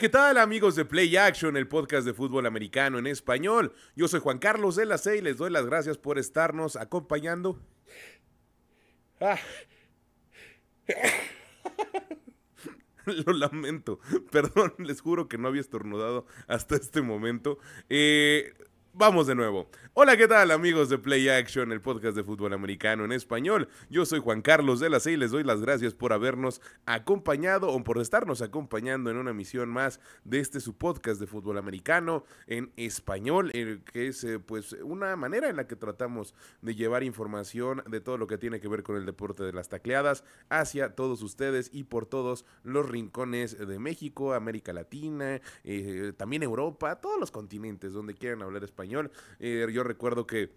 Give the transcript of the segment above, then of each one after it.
¿qué tal amigos de Play Action, el podcast de fútbol americano en español? Yo soy Juan Carlos de la C y les doy las gracias por estarnos acompañando. Ah. Lo lamento, perdón, les juro que no había estornudado hasta este momento. Eh, Vamos de nuevo. Hola, ¿qué tal amigos de Play Action, el podcast de fútbol americano en español? Yo soy Juan Carlos de la C y les doy las gracias por habernos acompañado o por estarnos acompañando en una misión más de este su podcast de fútbol americano en español, que es eh, pues una manera en la que tratamos de llevar información de todo lo que tiene que ver con el deporte de las tacleadas hacia todos ustedes y por todos los rincones de México, América Latina, eh, también Europa, todos los continentes donde quieran hablar español español. Eh, yo recuerdo que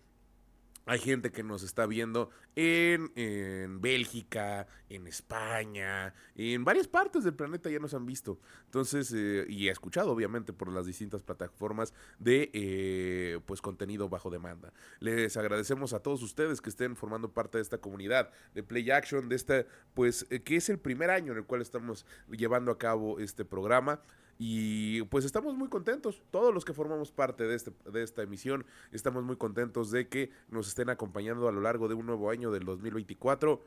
hay gente que nos está viendo en, Bélgica, en España, en varias partes del planeta ya nos han visto. Entonces, eh, y he escuchado obviamente por las distintas plataformas de eh, pues contenido bajo demanda. Les agradecemos a todos ustedes que estén formando parte de esta comunidad de Play Action, de esta, pues, que es el primer año en el cual estamos llevando a cabo este programa. Y pues estamos muy contentos, todos los que formamos parte de, este, de esta emisión, estamos muy contentos de que nos estén acompañando a lo largo de un nuevo año del 2024.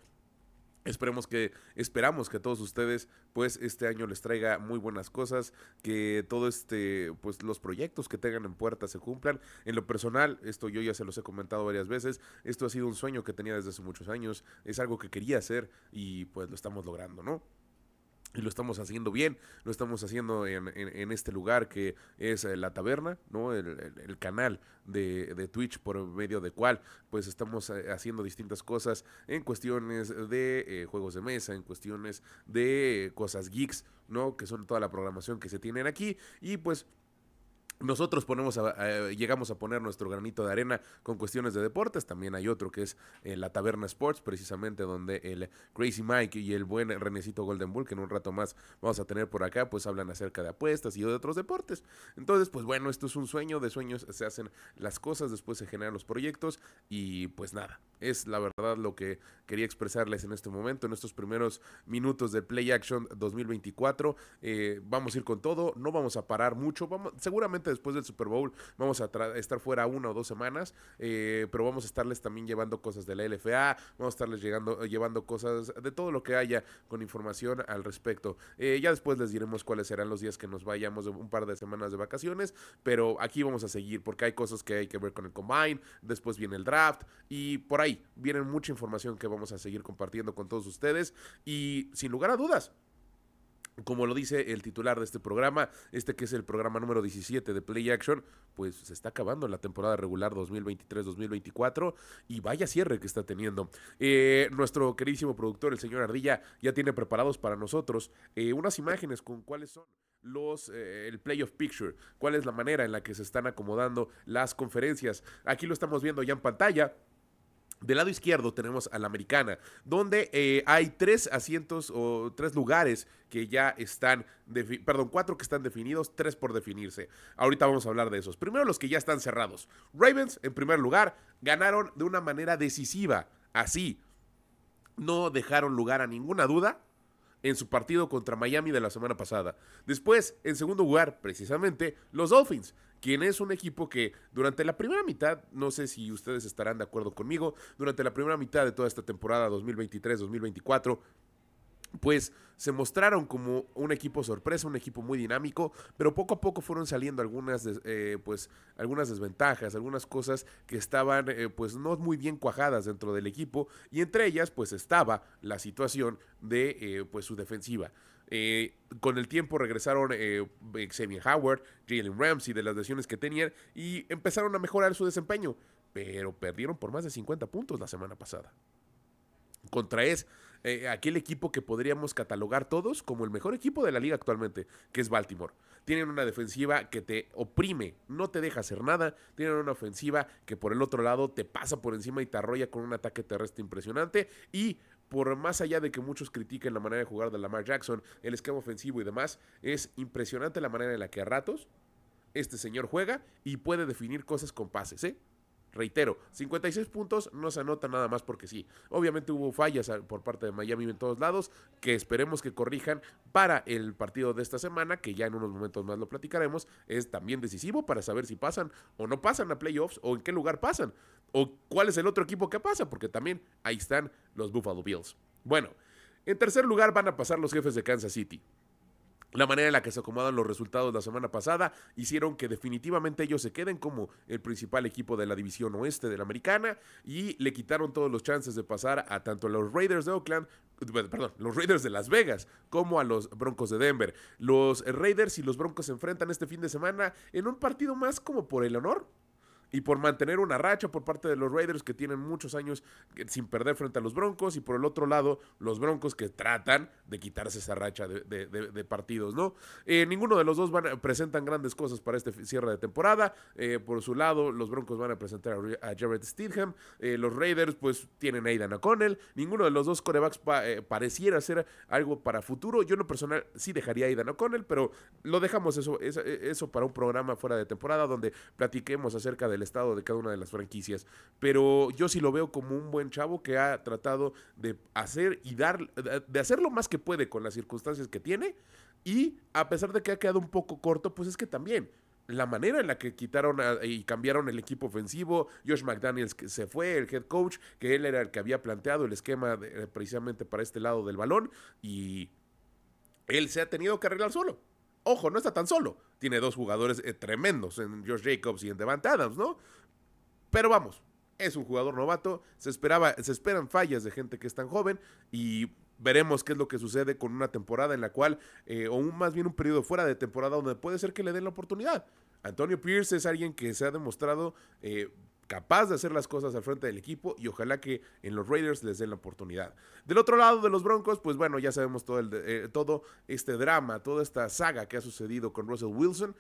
Esperemos que, esperamos que todos ustedes, pues, este año les traiga muy buenas cosas, que todo este, pues, los proyectos que tengan en puerta se cumplan. En lo personal, esto yo ya se los he comentado varias veces, esto ha sido un sueño que tenía desde hace muchos años, es algo que quería hacer y pues lo estamos logrando, ¿no? Y lo estamos haciendo bien, lo estamos haciendo en, este lugar que es eh, la taberna, ¿no? El, canal de, Twitch por medio de cual pues estamos eh, haciendo distintas cosas en cuestiones de eh, juegos de mesa, en cuestiones de cosas geeks, ¿no? Que son toda la programación que se tienen aquí y pues nosotros ponemos llegamos a poner nuestro granito de arena con cuestiones de deportes. También hay otro que es eh, la Taberna Sports, precisamente donde el Crazy Mike y el buen Renecito Golden Bull, que en un rato más vamos a tener por acá, pues hablan acerca de apuestas y de otros deportes. Entonces, pues bueno, esto es un sueño, de sueños se hacen las cosas, después se generan los proyectos y pues nada, es la verdad lo que quería expresarles en este momento, en estos primeros minutos de Play Action 2024. Eh, vamos a ir con todo, no vamos a parar mucho, vamos, seguramente después del Super Bowl vamos a estar fuera una o dos semanas, eh, pero vamos a estarles también llevando cosas de la LFA, vamos a estarles llegando, llevando cosas de todo lo que haya con información al respecto. Eh, ya después les diremos cuáles serán los días que nos vayamos de un par de semanas de vacaciones, pero aquí vamos a seguir porque hay cosas que hay que ver con el combine, después viene el draft y por ahí viene mucha información que vamos a seguir compartiendo con todos ustedes y sin lugar a dudas, como lo dice el titular de este programa, este que es el programa número 17 de Play Action, pues se está acabando la temporada regular 2023-2024 y vaya cierre que está teniendo. Eh, nuestro queridísimo productor, el señor Ardilla, ya tiene preparados para nosotros eh, unas imágenes con cuáles son los eh, el playoff picture, cuál es la manera en la que se están acomodando las conferencias. Aquí lo estamos viendo ya en pantalla. Del lado izquierdo tenemos a la americana, donde eh, hay tres asientos o tres lugares que ya están, perdón, cuatro que están definidos, tres por definirse. Ahorita vamos a hablar de esos. Primero los que ya están cerrados. Ravens, en primer lugar, ganaron de una manera decisiva. Así, no dejaron lugar a ninguna duda en su partido contra Miami de la semana pasada. Después, en segundo lugar, precisamente, los Dolphins, quien es un equipo que durante la primera mitad, no sé si ustedes estarán de acuerdo conmigo, durante la primera mitad de toda esta temporada 2023-2024, pues se mostraron como un equipo sorpresa, un equipo muy dinámico, pero poco a poco fueron saliendo algunas, eh, pues, algunas desventajas, algunas cosas que estaban eh, pues no muy bien cuajadas dentro del equipo y entre ellas pues estaba la situación de eh, pues su defensiva. Con el tiempo regresaron Xavier Howard, Jalen Ramsey de las lesiones que tenían y empezaron a mejorar su desempeño, pero perdieron por más de 50 puntos la semana pasada. Contra es eh, aquel equipo que podríamos catalogar todos como el mejor equipo de la liga actualmente, que es Baltimore. Tienen una defensiva que te oprime, no te deja hacer nada. Tienen una ofensiva que por el otro lado te pasa por encima y te arrolla con un ataque terrestre impresionante. Y por más allá de que muchos critiquen la manera de jugar de Lamar Jackson, el esquema ofensivo y demás, es impresionante la manera en la que a ratos este señor juega y puede definir cosas con pases, ¿eh? reitero, 56 puntos no se anota nada más porque sí. Obviamente hubo fallas por parte de Miami en todos lados, que esperemos que corrijan para el partido de esta semana, que ya en unos momentos más lo platicaremos, es también decisivo para saber si pasan o no pasan a playoffs o en qué lugar pasan, o cuál es el otro equipo que pasa, porque también ahí están los Buffalo Bills. Bueno, en tercer lugar van a pasar los jefes de Kansas City. La manera en la que se acomodan los resultados la semana pasada hicieron que definitivamente ellos se queden como el principal equipo de la división oeste de la americana y le quitaron todos los chances de pasar a tanto a los Raiders de Oakland, perdón, los Raiders de Las Vegas como a los Broncos de Denver. Los Raiders y los Broncos se enfrentan este fin de semana en un partido más como por el honor, y por mantener una racha por parte de los Raiders que tienen muchos años sin perder frente a los Broncos y por el otro lado los Broncos que tratan de quitarse esa racha de, partidos, ¿no? Eh, ninguno de los dos van presentan grandes cosas para este cierre de temporada. Eh, por su lado, los Broncos van a presentar a, Jared Stidham. Eh, los Raiders pues tienen a Aidan O'Connell. Ninguno de los dos corebacks pareciera ser algo para futuro. Yo en lo personal sí dejaría a Aidan O'Connell, pero lo dejamos eso, eso, para un programa fuera de temporada donde platiquemos acerca de el estado de cada una de las franquicias. Pero yo sí lo veo como un buen chavo que ha tratado de hacer y dar, de hacer lo más que puede con las circunstancias que tiene. Y a pesar de que ha quedado un poco corto, pues es que también la manera en la que quitaron y cambiaron el equipo ofensivo, Josh McDaniels se fue, el head coach, que él era el que había planteado el esquema precisamente para este lado del balón y él se ha tenido que arreglar solo. Ojo, no está tan solo. Tiene dos jugadores eh, tremendos en Josh Jacobs y en Devante Adams, ¿no? Pero vamos, es un jugador novato. Se, esperaba, se esperan fallas de gente que es tan joven y veremos qué es lo que sucede con una temporada en la cual, eh, o más bien un periodo fuera de temporada donde puede ser que le den la oportunidad. Antonio Pierce es alguien que se ha demostrado eh, capaz de hacer las cosas al frente del equipo y ojalá que en los Raiders les den la oportunidad. Del otro lado de los Broncos, pues bueno, ya sabemos eh, todo este drama, toda esta saga que ha sucedido con Russell Wilson.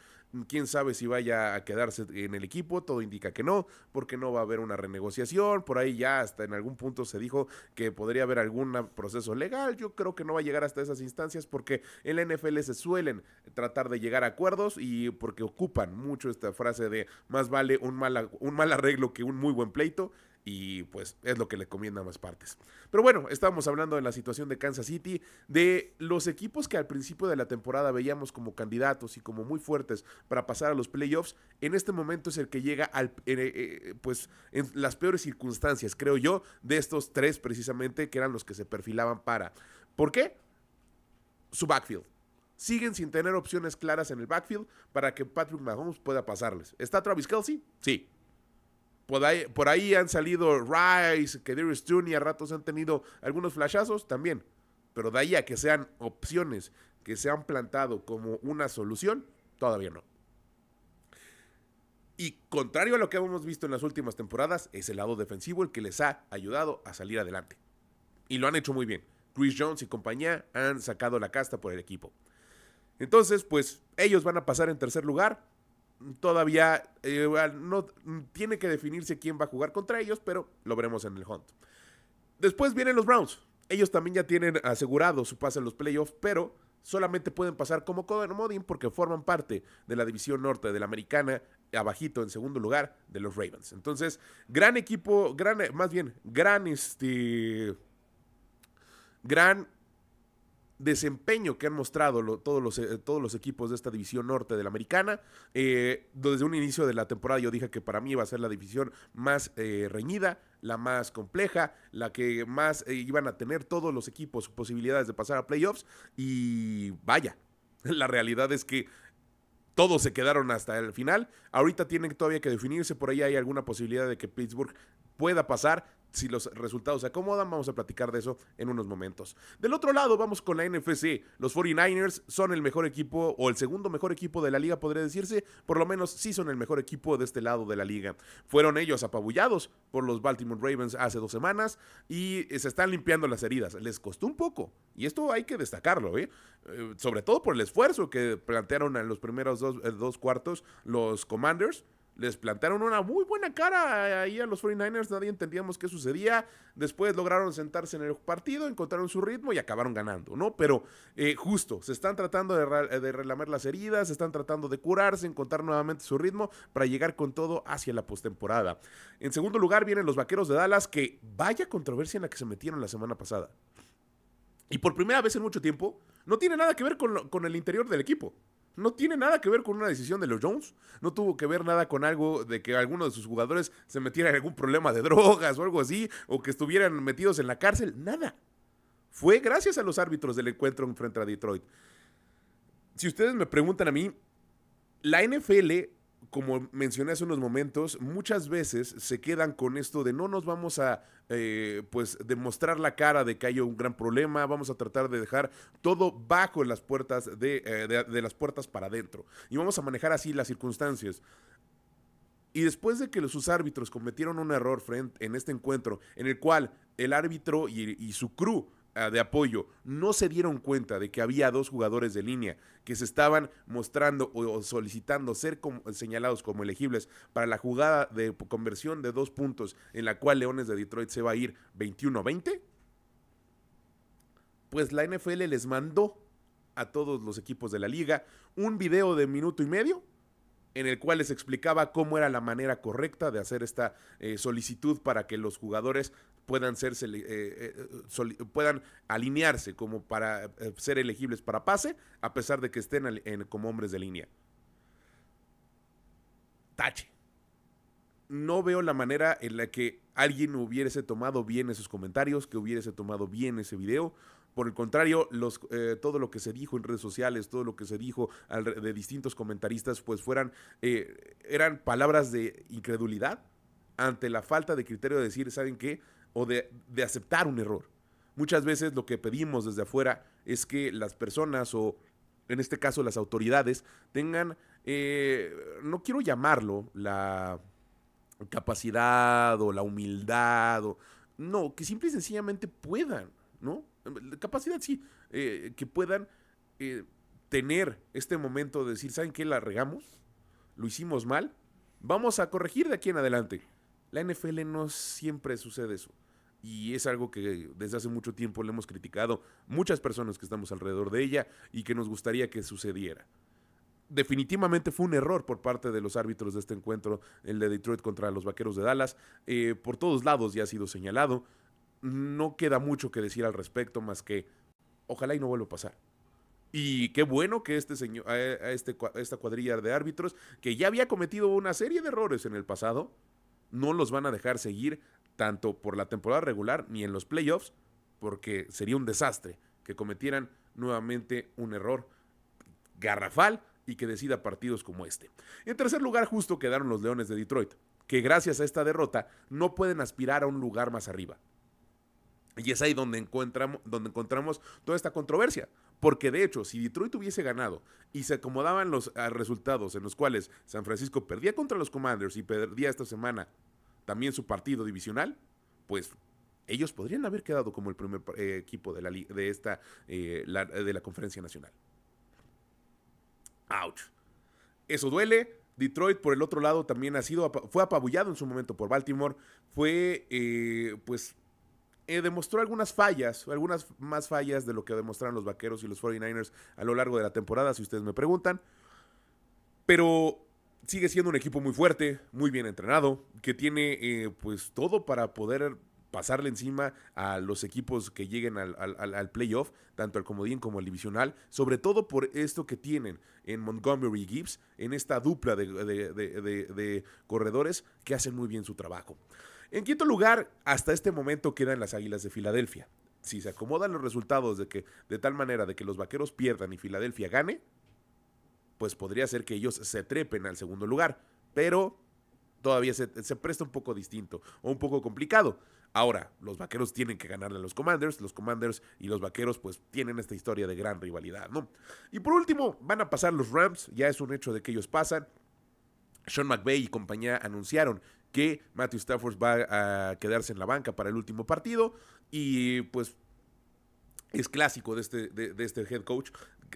Quién sabe si vaya a quedarse en el equipo, todo indica que no, porque no va a haber una renegociación. Por ahí ya hasta en algún punto se dijo que podría haber algún proceso legal. Yo creo que no va a llegar hasta esas instancias porque en la NFL se suelen tratar de llegar a acuerdos y porque ocupan mucho esta frase de más vale un mal, un mal arreglo que un muy buen pleito y pues es lo que le conviene a ambas partes. Pero bueno, estábamos hablando de la situación de Kansas City, de los equipos que al principio de la temporada veíamos como candidatos y como muy fuertes para pasar a los playoffs, en este momento es el que llega al, eh, pues en las peores circunstancias, creo yo, de estos tres precisamente, que eran los que se perfilaban para. ¿Por qué? Su backfield. Siguen sin tener opciones claras en el backfield para que Patrick Mahomes pueda pasarles. ¿Está Travis Kelsey? Sí. Por ahí, han salido Rice, que Darius y a ratos han tenido algunos flashazos también. Pero de ahí a que sean opciones que se han plantado como una solución, todavía no. Y contrario a lo que hemos visto en las últimas temporadas, es el lado defensivo el que les ha ayudado a salir adelante. Y lo han hecho muy bien. Chris Jones y compañía han sacado la casta por el equipo. Entonces, pues ellos van a pasar en tercer lugar todavía eh, no tiene que definirse quién va a jugar contra ellos, pero lo veremos en el hunt. Después vienen los Browns. Ellos también ya tienen asegurado su pase en los playoffs, pero solamente pueden pasar como Modin porque forman parte de la división norte de la americana, abajito en segundo lugar de los Ravens. Entonces, gran equipo, gran, más bien, gran este, gran desempeño que han mostrado todos, los, eh, todos los equipos de esta división norte de la americana. Eh, desde un inicio de la temporada yo dije que para mí iba a ser la división más eh, reñida, la más compleja, la que más iban a tener todos los equipos posibilidades de pasar a playoffs. Y vaya, la realidad es que todos se quedaron hasta el final. Ahorita tienen todavía que definirse, por ahí hay alguna posibilidad de que Pittsburgh pueda pasar si los resultados se acomodan, vamos a platicar de eso en unos momentos. Del otro lado, vamos con la NFC. Los 49ers son el mejor equipo o el segundo mejor equipo de la liga, podría decirse. Por lo menos sí son el mejor equipo de este lado de la liga. Fueron ellos apabullados por los Baltimore Ravens hace dos semanas y se están limpiando las heridas. Les costó un poco y esto hay que destacarlo, ¿eh? Eh, sobre todo por el esfuerzo que plantearon en los primeros dos, eh, dos cuartos los Commanders les plantaron una muy buena cara ahí a los 49ers, nadie entendíamos qué sucedía. Después lograron sentarse en el partido, encontraron su ritmo y acabaron ganando, ¿no? Pero eh, justo, se están tratando de, relamer las heridas, se están tratando de curarse, encontrar nuevamente su ritmo para llegar con todo hacia la postemporada. En segundo lugar vienen los Vaqueros de Dallas, que vaya controversia en la que se metieron la semana pasada. Y por primera vez en mucho tiempo, no tiene nada que ver con, con el interior del equipo. No tiene nada que ver con una decisión de los Jones. No tuvo que ver nada con algo de que alguno de sus jugadores se metiera en algún problema de drogas o algo así, o que estuvieran metidos en la cárcel. Nada. Fue gracias a los árbitros del encuentro frente a Detroit. Si ustedes me preguntan a mí, la NFL como mencioné hace unos momentos, muchas veces se quedan con esto de no nos vamos a eh, pues demostrar la cara de que hay un gran problema, vamos a tratar de dejar todo bajo las puertas de, eh, de las puertas para adentro y vamos a manejar así las circunstancias. Y después de que sus árbitros cometieron un error frente en este encuentro, en el cual el árbitro y, y su crew de apoyo. No se dieron cuenta de que había dos jugadores de línea que se estaban mostrando o solicitando ser señalados como elegibles para la jugada de conversión de dos puntos en la cual Leones de Detroit se va a ir 21-20, pues la NFL les mandó a todos los equipos de la liga un video de minuto y medio en el cual les explicaba cómo era la manera correcta de hacer esta eh, solicitud para que los jugadores puedan, ser, eh, eh, puedan alinearse como para ser elegibles para pase, a pesar de que estén como hombres de línea. Tache. No veo la manera en la que alguien hubiese tomado bien esos comentarios, que hubiese tomado bien ese video. Por el contrario, los, eh, todo lo que se dijo en redes sociales, todo lo que se dijo de distintos comentaristas, pues fueran, eh, eran palabras de incredulidad ante la falta de criterio de decir, ¿saben qué? O de, aceptar un error. Muchas veces lo que pedimos desde afuera es que las personas o en este caso las autoridades tengan, eh, no quiero llamarlo la capacidad o la humildad, o, no, que simple y sencillamente puedan, ¿no? capacidad sí, eh, que puedan eh, tener este momento de decir, ¿saben qué? La regamos, lo hicimos mal, vamos a corregir de aquí en adelante. La NFL no siempre sucede eso. Y es algo que desde hace mucho tiempo le hemos criticado muchas personas que estamos alrededor de ella y que nos gustaría que sucediera. Definitivamente fue un error por parte de los árbitros de este encuentro, el de Detroit contra los Vaqueros de Dallas. Eh, por todos lados ya ha sido señalado no queda mucho que decir al respecto más que ojalá y no vuelva a pasar. Y qué bueno que este señor, a este, esta cuadrilla de árbitros, que ya había cometido una serie de errores en el pasado, no los van a dejar seguir tanto por la temporada regular ni en los playoffs, porque sería un desastre que cometieran nuevamente un error garrafal y que decida partidos como este. En tercer lugar, justo quedaron los Leones de Detroit, que gracias a esta derrota no pueden aspirar a un lugar más arriba. Y es ahí donde encontramos, donde encontramos toda esta controversia. Porque de hecho, si Detroit hubiese ganado y se acomodaban los ah, resultados en los cuales San Francisco perdía contra los Commanders y perdía esta semana también su partido divisional, pues ellos podrían haber quedado como el primer eh, equipo de, la, de esta eh, de la conferencia nacional. Ouch. Eso duele. Detroit, por el otro lado, también ha sido, fue apabullado en su momento por Baltimore. Fue, eh, pues, demostró algunas fallas, algunas más fallas de lo que demostraron los Vaqueros y los 49ers a lo largo de la temporada, si ustedes me preguntan. Pero sigue siendo un equipo muy fuerte, muy bien entrenado, que tiene eh, pues todo para poder pasarle encima a los equipos que lleguen al, playoff, tanto al comodín como al divisional, sobre todo por esto que tienen en Montgomery y Gibbs, en esta dupla de corredores que hacen muy bien su trabajo. En quinto lugar, hasta este momento quedan las Águilas de Filadelfia. Si se acomodan los resultados de que de tal manera de que los Vaqueros pierdan y Filadelfia gane, pues podría ser que ellos se trepen al segundo lugar, pero todavía se, presta un poco distinto o un poco complicado. Ahora, los vaqueros tienen que ganarle a los Commanders, los Commanders y los vaqueros pues tienen esta historia de gran rivalidad, ¿no? Y por último, van a pasar los Rams, ya es un hecho de que ellos pasan. Sean McVay y compañía anunciaron que Matthew Stafford va a quedarse en la banca para el último partido y pues es clásico de este, de, este head coach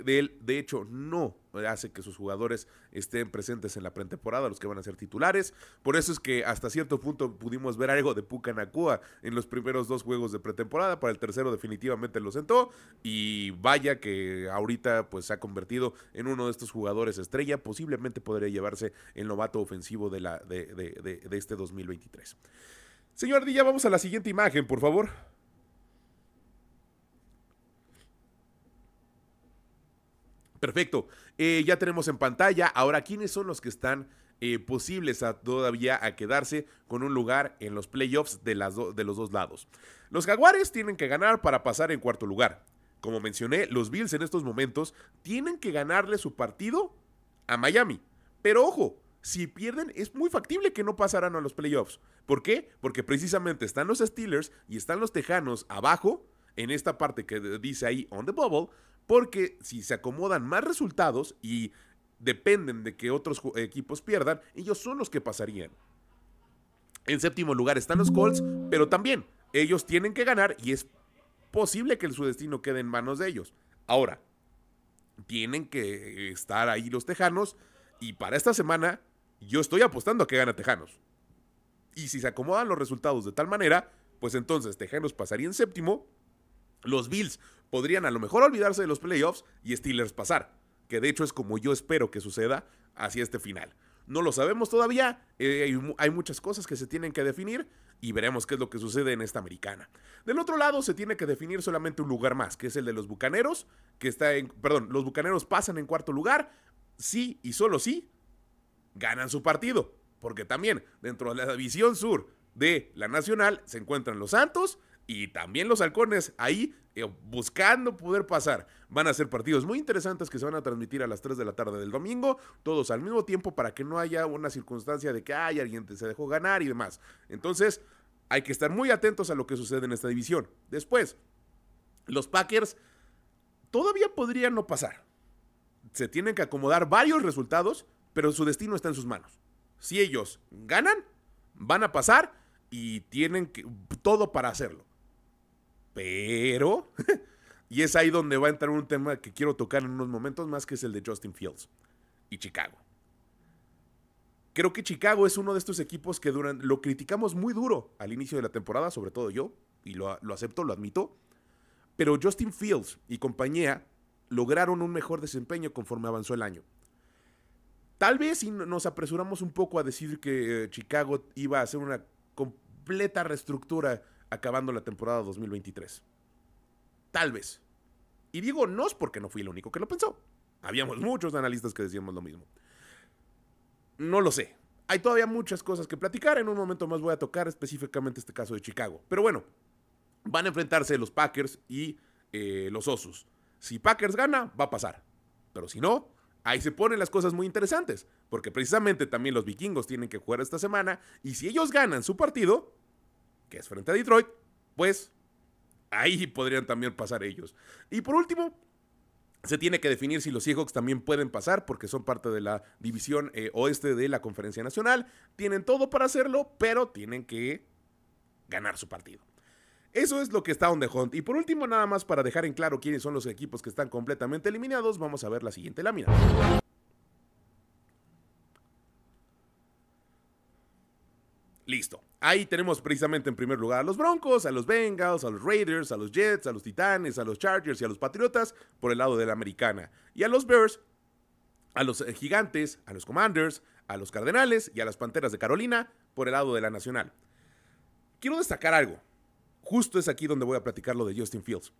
de de hecho, no hace que sus jugadores estén presentes en la pretemporada, los que van a ser titulares. Por eso es que hasta cierto punto pudimos ver algo de Puka Nakua en los primeros dos juegos de pretemporada. Para el tercero definitivamente lo sentó. Y vaya que ahorita pues se ha convertido en uno de estos jugadores estrella. Posiblemente podría llevarse el novato ofensivo de, la, de, de, de este 2023. Señor Dilla, vamos a la siguiente imagen, por favor. Perfecto. Eh, ya tenemos en pantalla. Ahora, ¿quiénes son los que están eh, posibles a, todavía a quedarse con un lugar en los playoffs de, las de los dos lados? Los Jaguares tienen que ganar para pasar en cuarto lugar. Como mencioné, los Bills en estos momentos tienen que ganarle su partido a Miami. Pero ojo, si pierden, es muy factible que no pasarán a los playoffs. ¿Por qué? Porque precisamente están los Steelers y están los Tejanos abajo, en esta parte que dice ahí on the bubble, porque si se acomodan más resultados y dependen de que otros equipos pierdan, ellos son los que pasarían. En séptimo lugar están los Colts, pero también ellos tienen que ganar y es posible que su destino quede en manos de ellos. Ahora, tienen que estar ahí los Tejanos y para esta semana yo estoy apostando a que gane Tejanos. Y si se acomodan los resultados de tal manera, pues entonces Tejanos pasaría en séptimo, los Bills podrían a lo mejor olvidarse de los playoffs y Steelers pasar, que de hecho es como yo espero que suceda hacia este final. No lo sabemos todavía, eh, hay, muchas cosas que se tienen que definir y veremos qué es lo que sucede en esta americana. Del otro lado se tiene que definir solamente un lugar más, que es el de los Bucaneros, que está en, perdón, los Bucaneros pasan en cuarto lugar, sí y solo sí, ganan su partido, porque también dentro de la división sur de la Nacional se encuentran los Santos y también los halcones ahí eh, buscando poder pasar. Van a ser partidos muy interesantes que se van a transmitir a las 3 de la tarde del domingo, todos al mismo tiempo para que no haya una circunstancia de que hay alguien se dejó ganar y demás. Entonces, hay que estar muy atentos a lo que sucede en esta división. Después, los Packers todavía podrían no pasar. Se tienen que acomodar varios resultados, pero su destino está en sus manos. Si ellos ganan, van a pasar y tienen que, todo para hacerlo. Pero, y es ahí donde va a entrar un tema que quiero tocar en unos momentos más, que es el de Justin Fields y Chicago. Creo que Chicago es uno de estos equipos que duran, lo criticamos muy duro al inicio de la temporada, sobre todo yo, y lo, lo acepto, lo admito. Pero Justin Fields y compañía lograron un mejor desempeño conforme avanzó el año. Tal vez si nos apresuramos un poco a decir que eh, Chicago iba a hacer una completa reestructura acabando la temporada 2023. Tal vez. Y digo no es porque no fui el único que lo pensó. Habíamos muchos analistas que decíamos lo mismo. No lo sé. Hay todavía muchas cosas que platicar. En un momento más voy a tocar específicamente este caso de Chicago. Pero bueno, van a enfrentarse los Packers y eh, los Osos. Si Packers gana, va a pasar. Pero si no, ahí se ponen las cosas muy interesantes. Porque precisamente también los vikingos tienen que jugar esta semana. Y si ellos ganan su partido, que es frente a Detroit, pues ahí podrían también pasar ellos. Y por último, se tiene que definir si los Seahawks también pueden pasar porque son parte de la división eh, oeste de la Conferencia Nacional. Tienen todo para hacerlo, pero tienen que ganar su partido. Eso es lo que está on the hunt. Y por último, nada más para dejar en claro quiénes son los equipos que están completamente eliminados, vamos a ver la siguiente lámina. Listo. Ahí tenemos precisamente en primer lugar a los Broncos, a los Bengals, a los Raiders, a los Jets, a los Titanes, a los Chargers y a los Patriotas por el lado de la americana. Y a los Bears, a los eh, Gigantes, a los Commanders, a los Cardenales y a las Panteras de Carolina por el lado de la nacional. Quiero destacar algo. Justo es aquí donde voy a platicar lo de Justin Fields.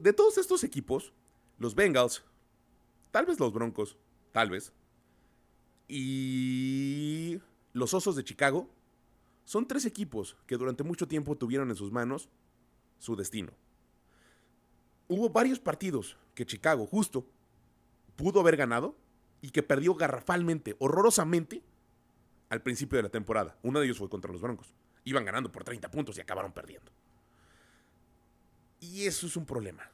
de todos estos equipos, los Bengals, tal vez los Broncos, tal vez, y los Osos de Chicago, son tres equipos que durante mucho tiempo tuvieron en sus manos su destino. Hubo varios partidos que Chicago justo pudo haber ganado y que perdió garrafalmente, horrorosamente, al principio de la temporada. Uno de ellos fue contra los Broncos. Iban ganando por 30 puntos y acabaron perdiendo. Y eso es un problema.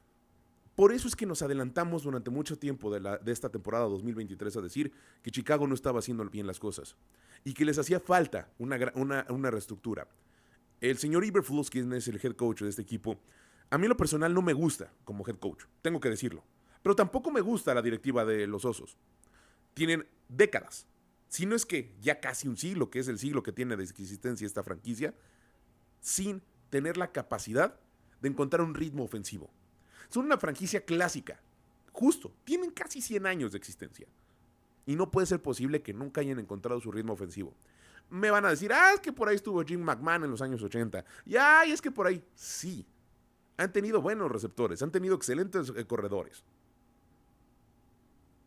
Por eso es que nos adelantamos durante mucho tiempo de, esta temporada 2023 a decir que Chicago no estaba haciendo bien las cosas y que les hacía falta una, una, reestructura. El señor Iberflus, quien es el head coach de este equipo, a mí lo personal no me gusta como head coach, tengo que decirlo. Pero tampoco me gusta la directiva de los Osos. Tienen décadas, si no es que ya casi un siglo, que es el siglo que tiene de existencia esta franquicia, sin tener la capacidad de encontrar un ritmo ofensivo. Son una franquicia clásica, justo, tienen casi 100 años de existencia. Y no puede ser posible que nunca hayan encontrado su ritmo ofensivo. Me van a decir, ah, es que por ahí estuvo Jim McMahon en los años 80. Y es que por ahí, sí. Han tenido buenos receptores, han tenido excelentes eh, corredores.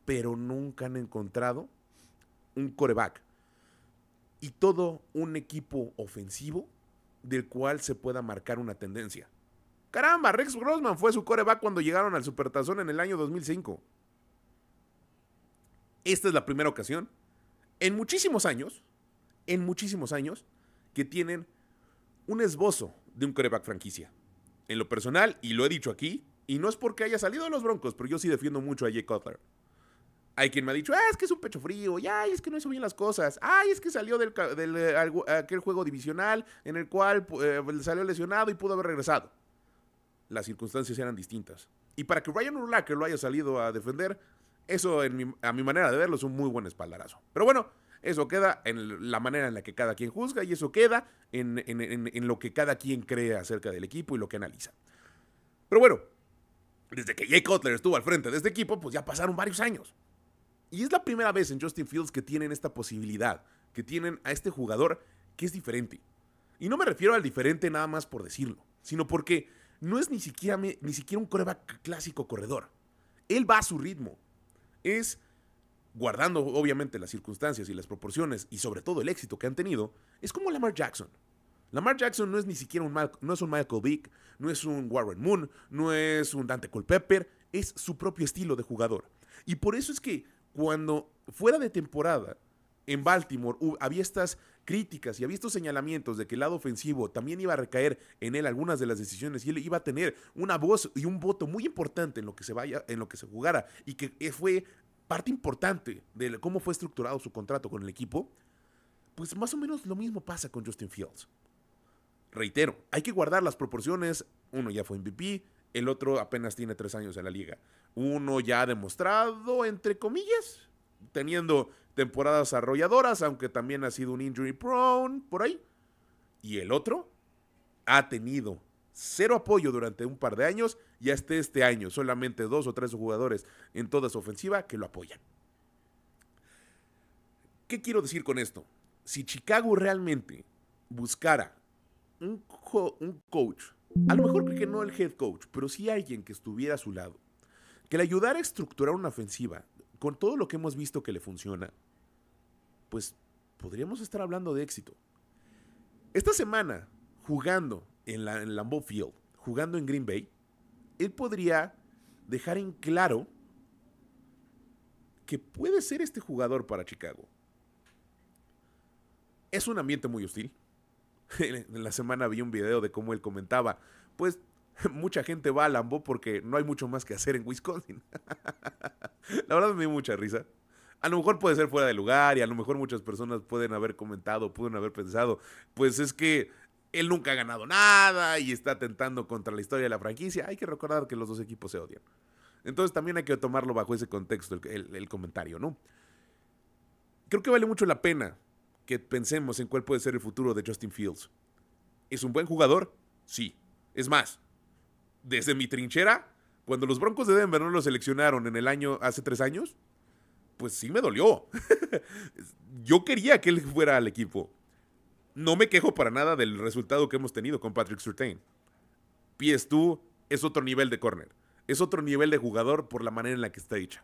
Pero nunca han encontrado un coreback y todo un equipo ofensivo del cual se pueda marcar una tendencia. Caramba, Rex Grossman fue su coreback cuando llegaron al Supertazón en el año 2005. Esta es la primera ocasión en muchísimos años, en muchísimos años, que tienen un esbozo de un coreback franquicia. En lo personal, y lo he dicho aquí, y no es porque haya salido de los Broncos, pero yo sí defiendo mucho a Jay Cutler. Hay quien me ha dicho, ah, es que es un pecho frío, y ay, es que no hizo bien las cosas, ay, es que salió del, eh, aquel juego divisional en el cual eh, salió lesionado y pudo haber regresado. Las circunstancias eran distintas. Y para que Ryan Urlacher lo haya salido a defender, eso a mi manera de verlo es un muy buen espaldarazo. Pero bueno, eso queda en la manera en la que cada quien juzga y eso queda en, en lo que cada quien cree acerca del equipo y lo que analiza. Pero bueno, desde que Jay Cutler estuvo al frente de este equipo, pues ya pasaron varios años. Y es la primera vez en Justin Fields que tienen esta posibilidad, que tienen a este jugador que es diferente. Y no me refiero al diferente nada más por decirlo, sino porque no es ni siquiera, ni siquiera un coreback clásico corredor. Él va a su ritmo. Es, guardando obviamente las circunstancias y las proporciones y sobre todo el éxito que han tenido, es como Lamar Jackson. Lamar Jackson no es ni siquiera un, no es un Michael Vick, no es un Warren Moon, no es un Dante Culpepper, es su propio estilo de jugador. Y por eso es que cuando fuera de temporada en Baltimore había estas críticas y había estos señalamientos de que el lado ofensivo también iba a recaer en él algunas de las decisiones y él iba a tener una voz y un voto muy importante en lo que se vaya, en lo que se jugara y que fue parte importante de cómo fue estructurado su contrato con el equipo, pues más o menos lo mismo pasa con Justin Fields. Reitero, hay que guardar las proporciones. Uno ya fue MVP, el otro apenas tiene tres años en la liga. Uno ya ha demostrado, entre comillas, teniendo temporadas arrolladoras, aunque también ha sido un injury prone por ahí. Y el otro ha tenido cero apoyo durante un par de años y hasta este año solamente dos o tres jugadores en toda su ofensiva que lo apoyan. ¿Qué quiero decir con esto? Si Chicago realmente buscara un, coach a lo mejor que no el head coach, pero sí alguien que estuviera a su lado, que le ayudara a estructurar una ofensiva con todo lo que hemos visto que le funciona, pues podríamos estar hablando de éxito. Esta semana, jugando en, la, Lambeau Field, jugando en Green Bay, él podría dejar en claro que puede ser este jugador para Chicago. Es un ambiente muy hostil en la semana vi un video de cómo él comentaba, pues mucha gente va a Lambo porque no hay mucho más que hacer en Wisconsin. la verdad me dio mucha risa. A lo mejor puede ser fuera de lugar y a lo mejor muchas personas pueden haber comentado, pueden haber pensado, pues es que él nunca ha ganado nada y está atentando contra la historia de la franquicia. Hay que recordar que los dos equipos se odian. Entonces también hay que tomarlo bajo ese contexto el comentario, ¿no? Creo que vale mucho la pena que pensemos en cuál puede ser el futuro de Justin Fields. ¿Es un buen jugador? Sí. Es más, desde mi trinchera, cuando los Broncos de Denver no lo seleccionaron en el año, hace tres años, pues sí me dolió. Yo quería que él fuera al equipo. No me quejo para nada del resultado que hemos tenido con Patrick Surtain. Pies tú es otro nivel de corner. Es otro nivel de jugador por la manera en la que está hecha.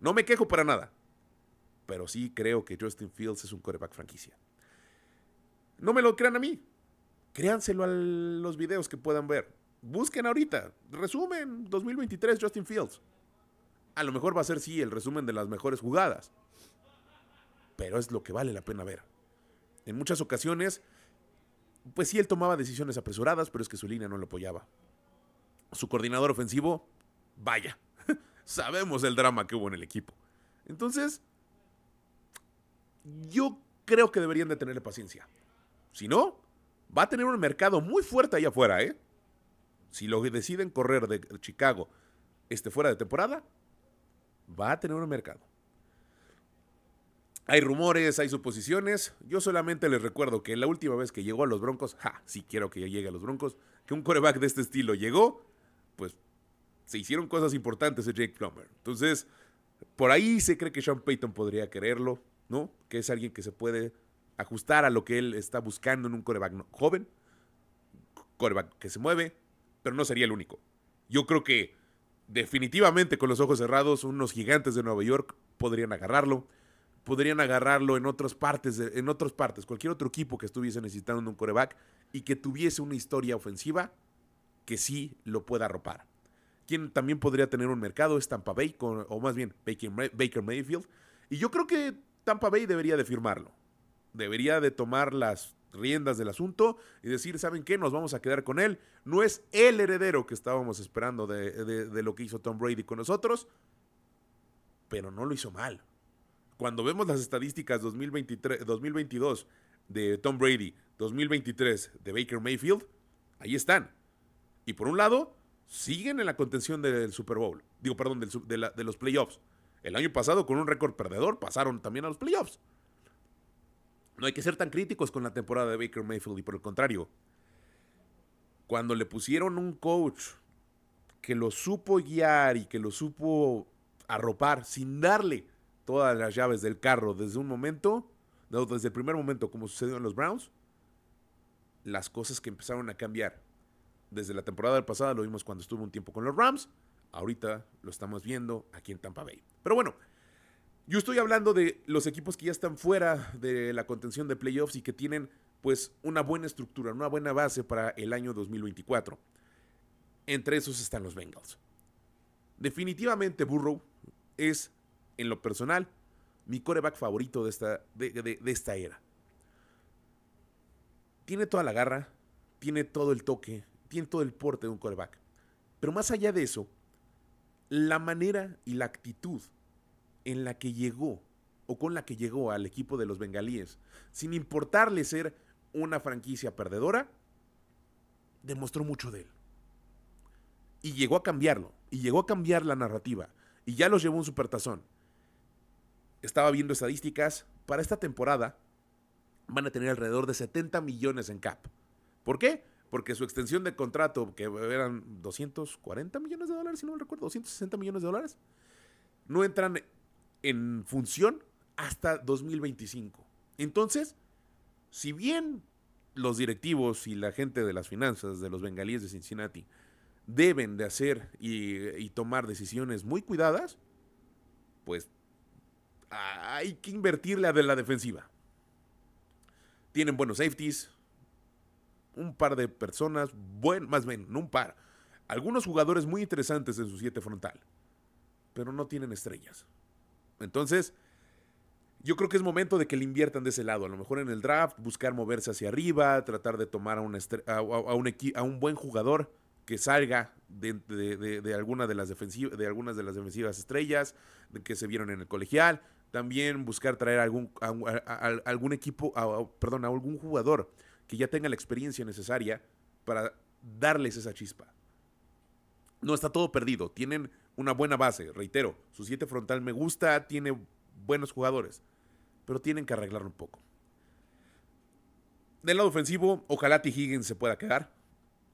No me quejo para nada pero sí creo que Justin Fields es un coreback franquicia. No me lo crean a mí. Créanselo a los videos que puedan ver. Busquen ahorita. Resumen 2023 Justin Fields. A lo mejor va a ser sí el resumen de las mejores jugadas. Pero es lo que vale la pena ver. En muchas ocasiones, pues sí, él tomaba decisiones apresuradas, pero es que su línea no lo apoyaba. Su coordinador ofensivo, vaya, sabemos el drama que hubo en el equipo. Entonces, yo creo que deberían de tenerle paciencia. Si no, va a tener un mercado muy fuerte allá afuera, ¿eh? Si lo deciden correr de Chicago este fuera de temporada, va a tener un mercado. Hay rumores, hay suposiciones. Yo solamente les recuerdo que la última vez que llegó a los Broncos, ja, sí quiero que llegue a los Broncos, que un coreback de este estilo llegó, pues se hicieron cosas importantes de Jake Plummer. Entonces, por ahí se cree que Sean Payton podría quererlo, ¿no? Que es alguien que se puede ajustar a lo que él está buscando en un coreback joven, coreback que se mueve, pero no sería el único. Yo creo que definitivamente con los ojos cerrados, unos gigantes de Nueva York podrían agarrarlo podrían agarrarlo en otras partes, en otras partes, cualquier otro equipo que estuviese necesitando un coreback y que tuviese una historia ofensiva que sí lo pueda arropar. Quien también podría tener un mercado es Tampa Bay, o más bien Baker, Mayfield. Y yo creo que Tampa Bay debería de firmarlo. Debería de tomar las riendas del asunto y decir, ¿saben qué? Nos vamos a quedar con él. No es el heredero que estábamos esperando de, de lo que hizo Tom Brady con nosotros, pero no lo hizo mal cuando vemos las estadísticas 2023, 2022 de Tom Brady, 2023 de Baker Mayfield, ahí están. Y por un lado, siguen en la contención del Super Bowl. Digo, perdón, de, de los playoffs. El año pasado, con un récord perdedor, pasaron también a los playoffs. No hay que ser tan críticos con la temporada de Baker Mayfield y por el contrario, cuando le pusieron un coach que lo supo guiar y que lo supo arropar sin darle todas las llaves del carro desde un momento, desde el primer momento, como sucedió en los Browns, las cosas que empezaron a cambiar. Desde la temporada pasada lo vimos cuando estuvo un tiempo con los Rams, ahorita lo estamos viendo aquí en Tampa Bay. Pero bueno, yo estoy hablando de los equipos que ya están fuera de la contención de playoffs y que tienen pues una buena estructura, una buena base para el año 2024. Entre esos están los Bengals. Definitivamente Burrow es en lo personal, mi coreback favorito de esta, de, esta era. Tiene toda la garra, tiene todo el toque, tiene todo el porte de un coreback. Pero más allá de eso, la manera y la actitud en la que llegó o con la que llegó al equipo de los bengalíes, sin importarle ser una franquicia perdedora, demostró mucho de él. Y llegó a cambiarlo, y llegó a cambiar la narrativa, y ya los llevó un supertazón estaba viendo estadísticas, para esta temporada van a tener alrededor de 70 millones en cap. ¿Por qué? Porque su extensión de contrato, que eran 240 millones de dólares, si no me recuerdo, 260 millones de dólares, no entran en función hasta 2025. Entonces, si bien los directivos y la gente de las finanzas de los bengalíes de Cincinnati deben de hacer y, tomar decisiones muy cuidadas, pues hay que invertirle a la defensiva. Tienen buenos safeties, un par de personas, buen, más bien, no un par, algunos jugadores muy interesantes en su siete frontal, pero no tienen estrellas. Entonces, yo creo que es momento de que le inviertan de ese lado. A lo mejor en el draft, buscar moverse hacia arriba, tratar de tomar a, un, a un buen jugador que salga de, alguna de, las algunas de las defensivas estrellas que se vieron en el colegial. También buscar traer algún, algún equipo, perdón, a algún jugador que ya tenga la experiencia necesaria para darles esa chispa. No está todo perdido, tienen una buena base, reitero, su siete frontal me gusta, tiene buenos jugadores, pero tienen que arreglarlo un poco. Del lado ofensivo, ojalá T. Higgins se pueda quedar.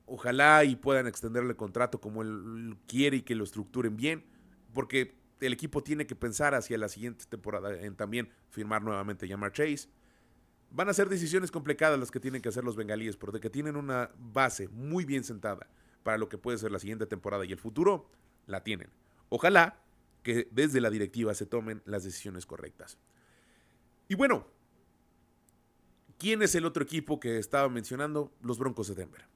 Ojalá y puedan extenderle el contrato como él quiere y que lo estructuren bien, porque el equipo tiene que pensar hacia la siguiente temporada en también firmar nuevamente Yamar Chase. Van a ser decisiones complicadas las que tienen que hacer los bengalíes, pero de que tienen una base muy bien sentada para lo que puede ser la siguiente temporada y el futuro, la tienen. Ojalá que desde la directiva se tomen las decisiones correctas. Y bueno, ¿quién es el otro equipo que estaba mencionando? Los Broncos de Denver.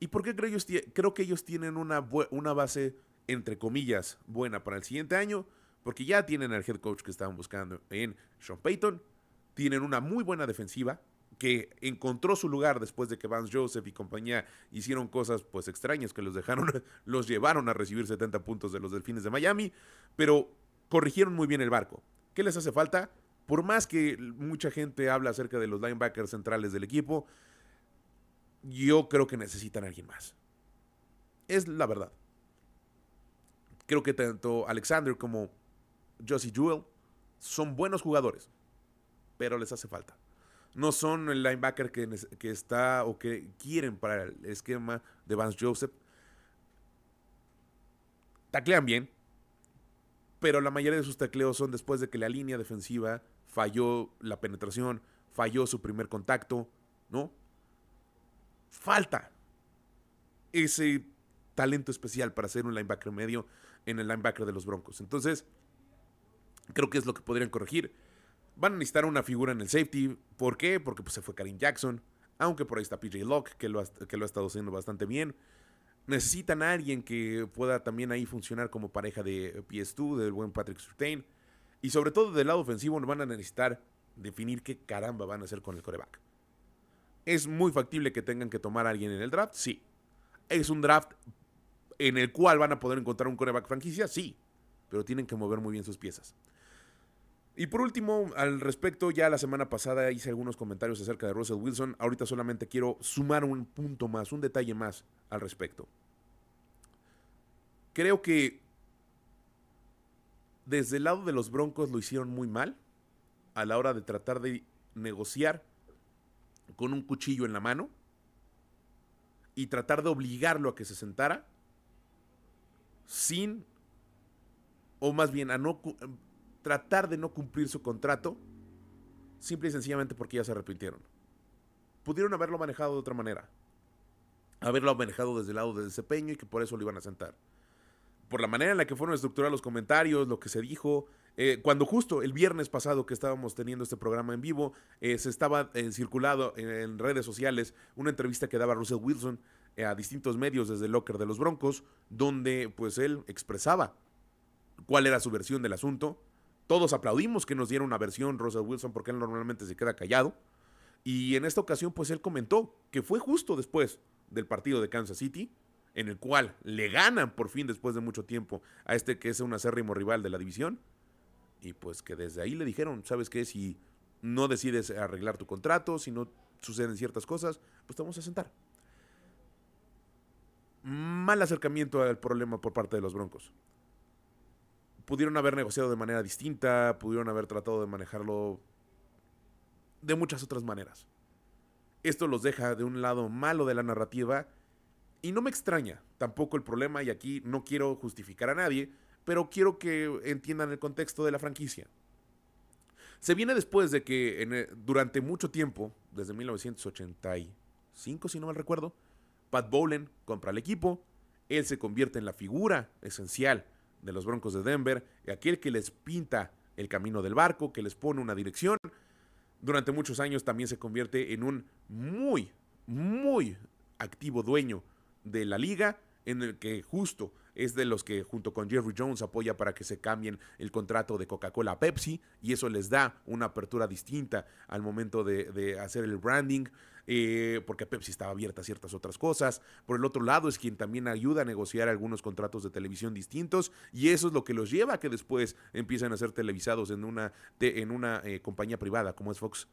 ¿Y por qué creo, ellos, creo que ellos tienen una, una base entre comillas, buena para el siguiente año, porque ya tienen al head coach que estaban buscando en Sean Payton, tienen una muy buena defensiva que encontró su lugar después de que Vance Joseph y compañía hicieron cosas pues extrañas que los dejaron, los llevaron a recibir 70 puntos de los Delfines de Miami, pero corrigieron muy bien el barco. ¿Qué les hace falta? Por más que mucha gente habla acerca de los linebackers centrales del equipo, yo creo que necesitan a alguien más. Es la verdad creo que tanto Alexander como Josie Jewell son buenos jugadores, pero les hace falta. No son el linebacker que, está o que quieren para el esquema de Vance Joseph. Taclean bien, pero la mayoría de sus tacleos son después de que la línea defensiva falló la penetración, falló su primer contacto, ¿no? Falta ese talento especial para ser un linebacker medio en el linebacker de los Broncos. Entonces, creo que es lo que podrían corregir. Van a necesitar una figura en el safety. ¿Por qué? Porque pues, se fue Karim Jackson. Aunque por ahí está PJ Locke, que lo, ha, que lo ha estado haciendo bastante bien. Necesitan a alguien que pueda también ahí funcionar como pareja de PS2, del buen Patrick Surtain. Y sobre todo del lado ofensivo van a necesitar definir qué caramba van a hacer con el coreback. ¿Es muy factible que tengan que tomar a alguien en el draft? Sí. ¿Es un draft en el cual van a poder encontrar un coreback franquicia? Sí. Pero tienen que mover muy bien sus piezas. Y por último, al respecto, ya la semana pasada hice algunos comentarios acerca de Russell Wilson. Ahorita solamente quiero sumar un punto más, un detalle más al respecto. Creo que desde el lado de los Broncos lo hicieron muy mal a la hora de tratar de negociar con un cuchillo en la mano y tratar de obligarlo a que se sentara sin, o más bien a no tratar de no cumplir su contrato, simple y sencillamente porque ya se arrepintieron. Pudieron haberlo manejado de otra manera. Haberlo manejado desde el lado del desempeño y que por eso lo iban a sentar. Por la manera en la que fueron estructurados los comentarios, lo que se dijo, eh, cuando justo el viernes pasado que estábamos teniendo este programa en vivo, eh, se estaba eh, circulado en, redes sociales una entrevista que daba Russell Wilson a distintos medios desde el locker de los Broncos, donde pues él expresaba cuál era su versión del asunto, todos aplaudimos que nos diera una versión Russell Wilson porque él normalmente se queda callado. Y en esta ocasión, pues él comentó que fue justo después del partido de Kansas City, en el cual le ganan por fin después de mucho tiempo a este que es un acérrimo rival de la división. Y pues que desde ahí le dijeron, ¿sabes qué? Si no decides arreglar tu contrato, si no suceden ciertas cosas, pues te vamos a sentar. Mal acercamiento al problema por parte de los Broncos pudieron haber negociado de manera distinta, pudieron haber tratado de manejarlo de muchas otras maneras. Esto los deja de un lado malo de la narrativa y no me extraña tampoco el problema y aquí no quiero justificar a nadie, pero quiero que entiendan el contexto de la franquicia. Se viene después de que durante mucho tiempo, desde 1985 si no mal recuerdo, Pat Bowlen compra el equipo, él se convierte en la figura esencial de los Broncos de Denver, aquel que les pinta el camino del barco, que les pone una dirección. Durante muchos años también se convierte en un muy, muy activo dueño de la liga, en el que justo es de los que junto con Jerry Jones apoya para que se cambien el contrato de Coca-Cola a Pepsi y eso les da una apertura distinta al momento de, hacer el branding. Eh, porque Pepsi estaba abierta a ciertas otras cosas. Por el otro lado es quien también ayuda a negociar algunos contratos de televisión distintos y eso es lo que los lleva a que después empiecen a ser televisados en una, en una eh, compañía privada como es Fox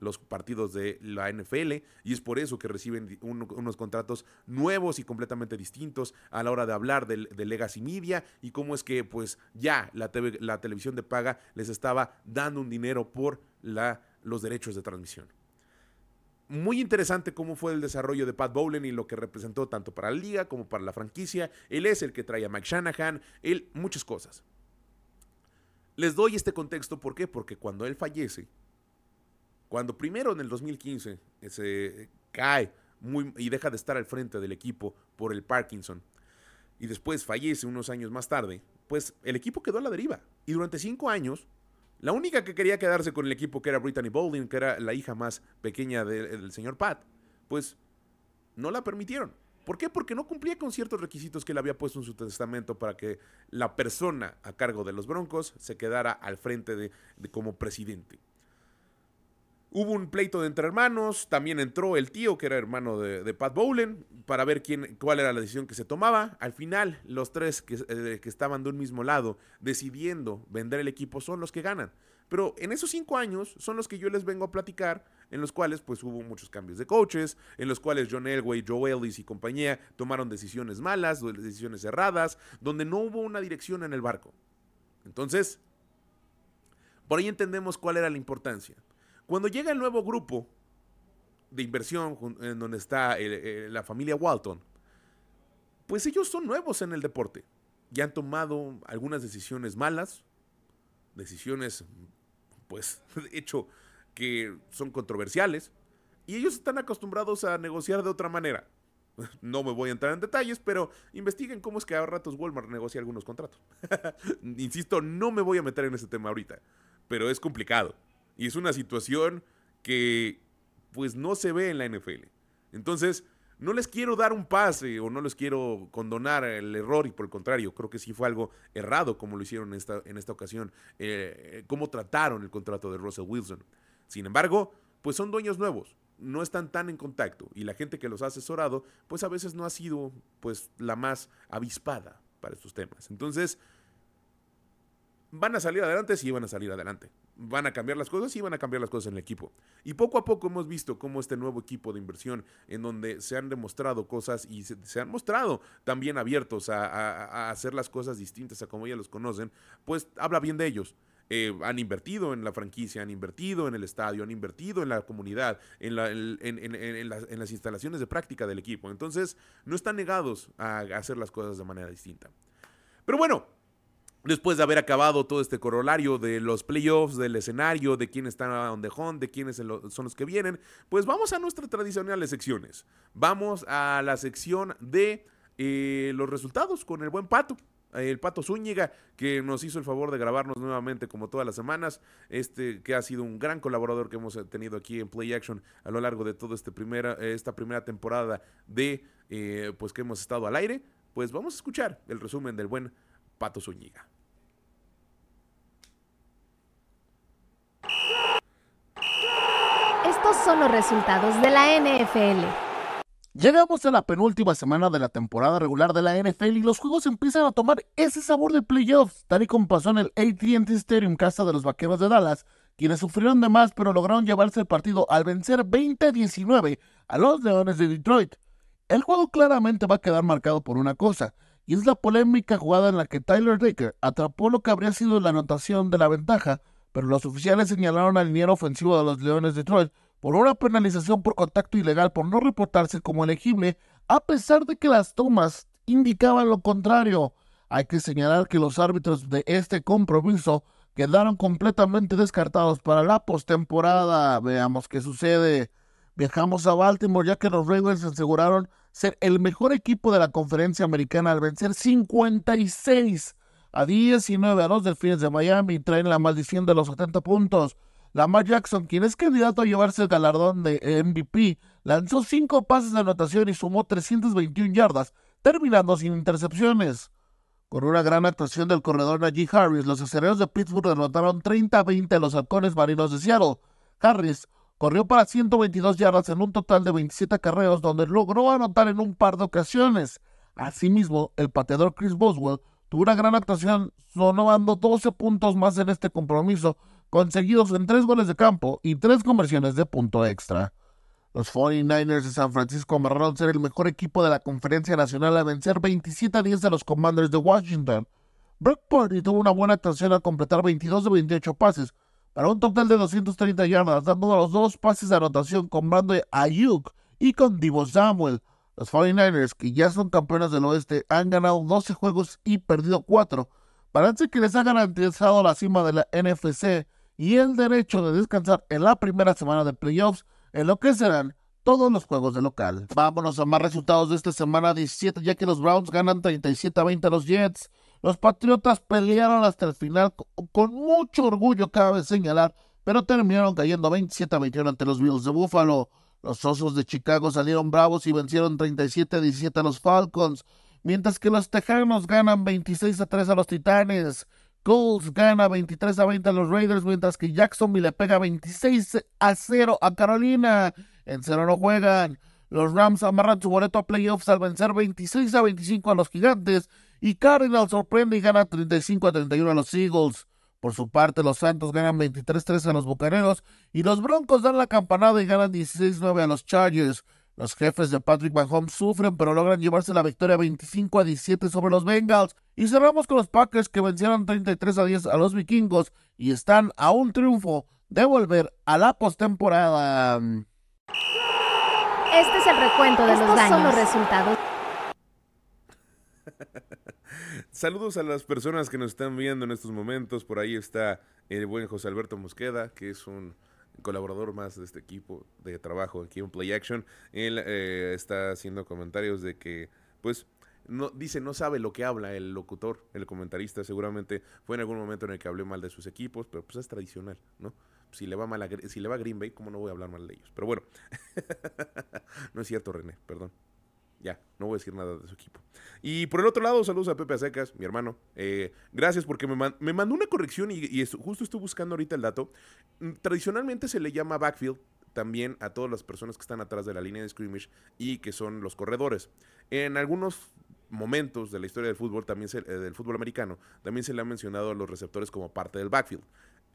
los partidos de la NFL y es por eso que reciben unos contratos nuevos y completamente distintos a la hora de hablar del, legacy media y cómo es que pues ya la, la televisión de paga les estaba dando un dinero por la, los derechos de transmisión muy interesante cómo fue el desarrollo de Pat Bowlen y lo que representó tanto para la liga como para la franquicia. Él es el que trae a Mike Shanahan, él, muchas cosas. Les doy este contexto, ¿por qué? Porque cuando él fallece, cuando primero en el 2015 se cae muy, y deja de estar al frente del equipo por el Parkinson, y después fallece unos años más tarde, pues el equipo quedó a la deriva. Y durante cinco años la única que quería quedarse con el equipo, que era Brittany Bowling, que era la hija más pequeña del señor Pat, pues no la permitieron. ¿Por qué? Porque no cumplía con ciertos requisitos que él había puesto en su testamento para que la persona a cargo de los Broncos se quedara al frente de como presidente. Hubo un pleito de entre hermanos, también entró el tío, que era hermano de, Pat Bowlen, para ver quién, cuál era la decisión que se tomaba. Al final, los tres que, eh, que, estaban de un mismo lado decidiendo vender el equipo son los que ganan. Pero en esos cinco años son los que yo les vengo a platicar, en los cuales pues hubo muchos cambios de coaches, en los cuales John Elway, Joe Ellis y compañía tomaron decisiones malas, decisiones erradas, donde no hubo una dirección en el barco. Entonces, Por ahí entendemos cuál era la importancia. Cuando llega el nuevo grupo de inversión en donde está eh, la familia Walton, pues ellos son nuevos en el deporte. Ya han tomado algunas decisiones malas, decisiones, pues, de hecho, que son controversiales, y ellos están acostumbrados a negociar de otra manera. No me voy a entrar en detalles, pero investiguen cómo es que a ratos Walmart negocia algunos contratos. Insisto, no me voy a meter en ese tema ahorita, pero es complicado. Y es una situación que pues no se ve en la NFL. Entonces, no les quiero dar un pase o no les quiero condonar el error y por el contrario, creo que sí fue algo errado como lo hicieron en esta, en esta ocasión, eh, cómo trataron el contrato de Russell Wilson. Sin embargo, pues son dueños nuevos, no están tan en contacto y la gente que los ha asesorado, pues a veces no ha sido pues la más avispada para estos temas. Entonces, van a salir adelante, sí van a salir adelante. Van a cambiar las cosas, sí van a cambiar las cosas en el equipo. Y poco a poco hemos visto cómo este nuevo equipo de inversión, en donde se han demostrado cosas y se, han mostrado también abiertos a, hacer las cosas distintas a como ya los conocen, pues habla bien de ellos. Eh, han invertido en la franquicia, han invertido en el estadio, han invertido en la comunidad, en, en, las, instalaciones de práctica del equipo. Entonces, no están negados a hacer las cosas de manera distinta. Pero bueno, Después de haber acabado todo este corolario de los playoffs, del escenario, de quién está on the de quiénes son los que vienen, pues vamos a nuestras tradicionales secciones. Vamos a la sección de eh, los resultados con el buen Pato el Pato Zúñiga, que nos hizo el favor de grabarnos nuevamente como todas las semanas, este que ha sido un gran colaborador que hemos tenido aquí en Play Action a lo largo de toda este primera, esta primera temporada de eh, pues que hemos estado al aire, pues vamos a escuchar el resumen del buen Pato Zúñiga. Estos son los resultados de la NFL. Llegamos a la penúltima semana de la temporada regular de la NFL y los juegos empiezan a tomar ese sabor de playoffs, tal y como pasó en el AT&T Stadium casa de los Vaqueros de Dallas, quienes sufrieron de más pero lograron llevarse el partido al vencer 20-19 a los Leones de Detroit. El juego claramente va a quedar marcado por una cosa, y es la polémica jugada en la que Tyler Baker atrapó lo que habría sido la anotación de la ventaja, pero los oficiales señalaron al liniero ofensivo de los Leones de Detroit por una penalización por contacto ilegal por no reportarse como elegible, a pesar de que las tomas indicaban lo contrario. Hay que señalar que los árbitros de este compromiso quedaron completamente descartados para la postemporada. Veamos qué sucede. Viajamos a Baltimore ya que los Ravens aseguraron ser el mejor equipo de la conferencia americana al vencer 56 a 19 a los Delfines de Miami y traen la maldición de los 70 puntos. Lamar Jackson, quien es candidato a llevarse el galardón de MVP, lanzó cinco pases de anotación y sumó 321 yardas, terminando sin intercepciones. Con una gran actuación del corredor Najee Harris, los aceleros de Pittsburgh anotaron 30-20 a los halcones marinos de Seattle. Harris corrió para 122 yardas en un total de 27 carreos, donde logró anotar en un par de ocasiones. Asimismo, el pateador Chris Boswell tuvo una gran actuación, sonando 12 puntos más en este compromiso, conseguidos en tres goles de campo y tres conversiones de punto extra. Los 49ers de San Francisco amarraron ser el mejor equipo de la Conferencia Nacional a vencer 27 a 10 a los Commanders de Washington. Brock Purdy tuvo una buena actuación al completar 22 de 28 pases, para un total de 230 yardas, dando los dos pases de anotación con Brandon Ayuk y con Divo Samuel. Los 49ers, que ya son campeones del oeste, han ganado 12 juegos y perdido 4. Parece que les ha garantizado la cima de la NFC y el derecho de descansar en la primera semana de playoffs en lo que serán todos los juegos de local. Vámonos a más resultados de esta semana 17, ya que los Browns ganan 37 a 20 a los Jets. Los Patriotas pelearon hasta el final con mucho orgullo, cabe señalar, pero terminaron cayendo 27 a 21 ante los Bills de Buffalo. Los Osos de Chicago salieron bravos y vencieron 37 a 17 a los Falcons, mientras que los Tejanos ganan 26 a 3 a los Titanes. Colts gana 23 a 20 a los Raiders, mientras que Jacksonville le pega 26 a 0 a Carolina. En cero no juegan. Los Rams amarran su boleto a playoffs al vencer 26 a 25 a los Gigantes. Y Cardinals sorprende y gana 35 a 31 a los Eagles. Por su parte, los Santos ganan 23 3 a los Bucaneros. Y los Broncos dan la campanada y ganan 16 9 a los Chargers. Los jefes de Patrick Mahomes sufren, pero logran llevarse la victoria 25 a 17 sobre los Bengals. Y cerramos con los Packers que vencieron 33 a 10 a los vikingos y están a un triunfo de volver a la postemporada. Este es el recuento de los daños. son los resultados. Saludos a las personas que nos están viendo en estos momentos. Por ahí está el buen José Alberto Mosqueda, que es un colaborador más de este equipo de trabajo aquí en Play Action. Él eh, está haciendo comentarios de que, pues, no, dice, no sabe lo que habla el locutor, el comentarista. Seguramente fue en algún momento en el que hablé mal de sus equipos, pero pues es tradicional, ¿no? Si le va mal a, si le va a Green Bay, ¿cómo no voy a hablar mal de ellos? Pero bueno, no es cierto, René, perdón. Ya, no voy a decir nada de su equipo. Y por el otro lado, saludos a Pepe Secas, mi hermano. Eh, gracias porque me, me, mandó una corrección y, justo estoy buscando ahorita el dato. Mm, tradicionalmente se le llama backfield también a todas las personas que están atrás de la línea de scrimmage y que son los corredores. En algunos momentos de la historia del fútbol, también eh, del fútbol americano, también se le ha mencionado a los receptores como parte del backfield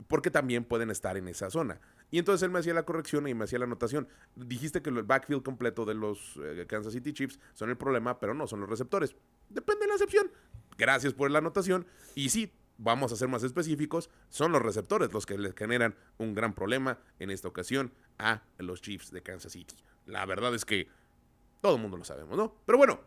porque también pueden estar en esa zona. Y entonces él me hacía la corrección y me hacía la anotación. Dijiste que el backfield completo de los eh, Kansas City Chiefs son el problema, pero no son los receptores. Depende de la excepción. Gracias por la anotación. Y sí, vamos a ser más específicos, son los receptores los que les generan un gran problema en esta ocasión a los Chiefs de Kansas City. La verdad es que todo el mundo lo sabemos, ¿no? Pero bueno,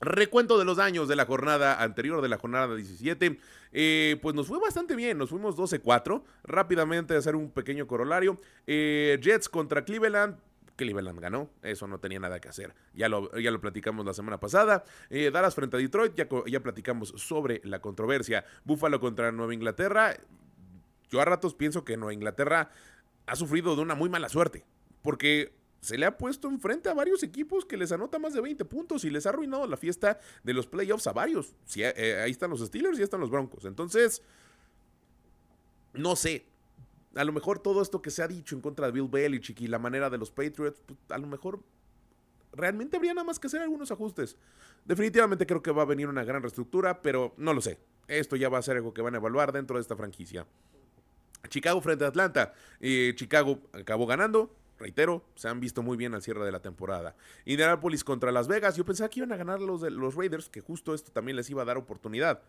Recuento de los daños de la jornada anterior, de la jornada 17. Eh, pues nos fue bastante bien, nos fuimos 12-4. Rápidamente hacer un pequeño corolario. Eh, Jets contra Cleveland. Cleveland ganó, eso no tenía nada que hacer. Ya lo, ya lo platicamos la semana pasada. Eh, Dallas frente a Detroit, ya, ya platicamos sobre la controversia. Buffalo contra Nueva Inglaterra. Yo a ratos pienso que Nueva Inglaterra ha sufrido de una muy mala suerte. Porque se le ha puesto enfrente a varios equipos que les anota más de 20 puntos y les ha arruinado la fiesta de los playoffs a varios. Eh, ahí están los Steelers y están los Broncos. Entonces, no sé. A lo mejor todo esto que se ha dicho en contra de Bill Belichick y la manera de los Patriots, pues, a lo mejor realmente habría nada más que hacer algunos ajustes. Definitivamente creo que va a venir una gran reestructura, pero no lo sé. Esto ya va a ser algo que van a evaluar dentro de esta franquicia. Chicago frente a Atlanta. Eh, Chicago acabó ganando reitero, se han visto muy bien al cierre de la temporada. Indianapolis contra Las Vegas, yo pensaba que iban a ganar los, los Raiders, que justo esto también les iba a dar oportunidad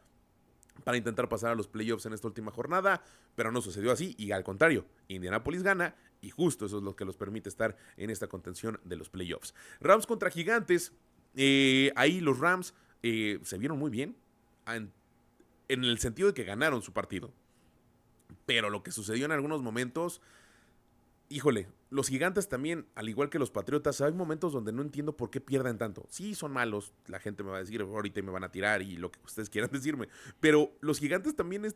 para intentar pasar a los playoffs en esta última jornada, pero no sucedió así y al contrario, Indianapolis gana y justo eso es lo que los permite estar en esta contención de los playoffs. Rams contra Gigantes, eh, ahí los Rams eh, se vieron muy bien en, en el sentido de que ganaron su partido, pero lo que sucedió en algunos momentos híjole, los gigantes también, al igual que los patriotas, hay momentos donde no entiendo por qué pierden tanto. Sí, son malos, la gente me va a decir ahorita me van a tirar y lo que ustedes quieran decirme. Pero los gigantes también, es,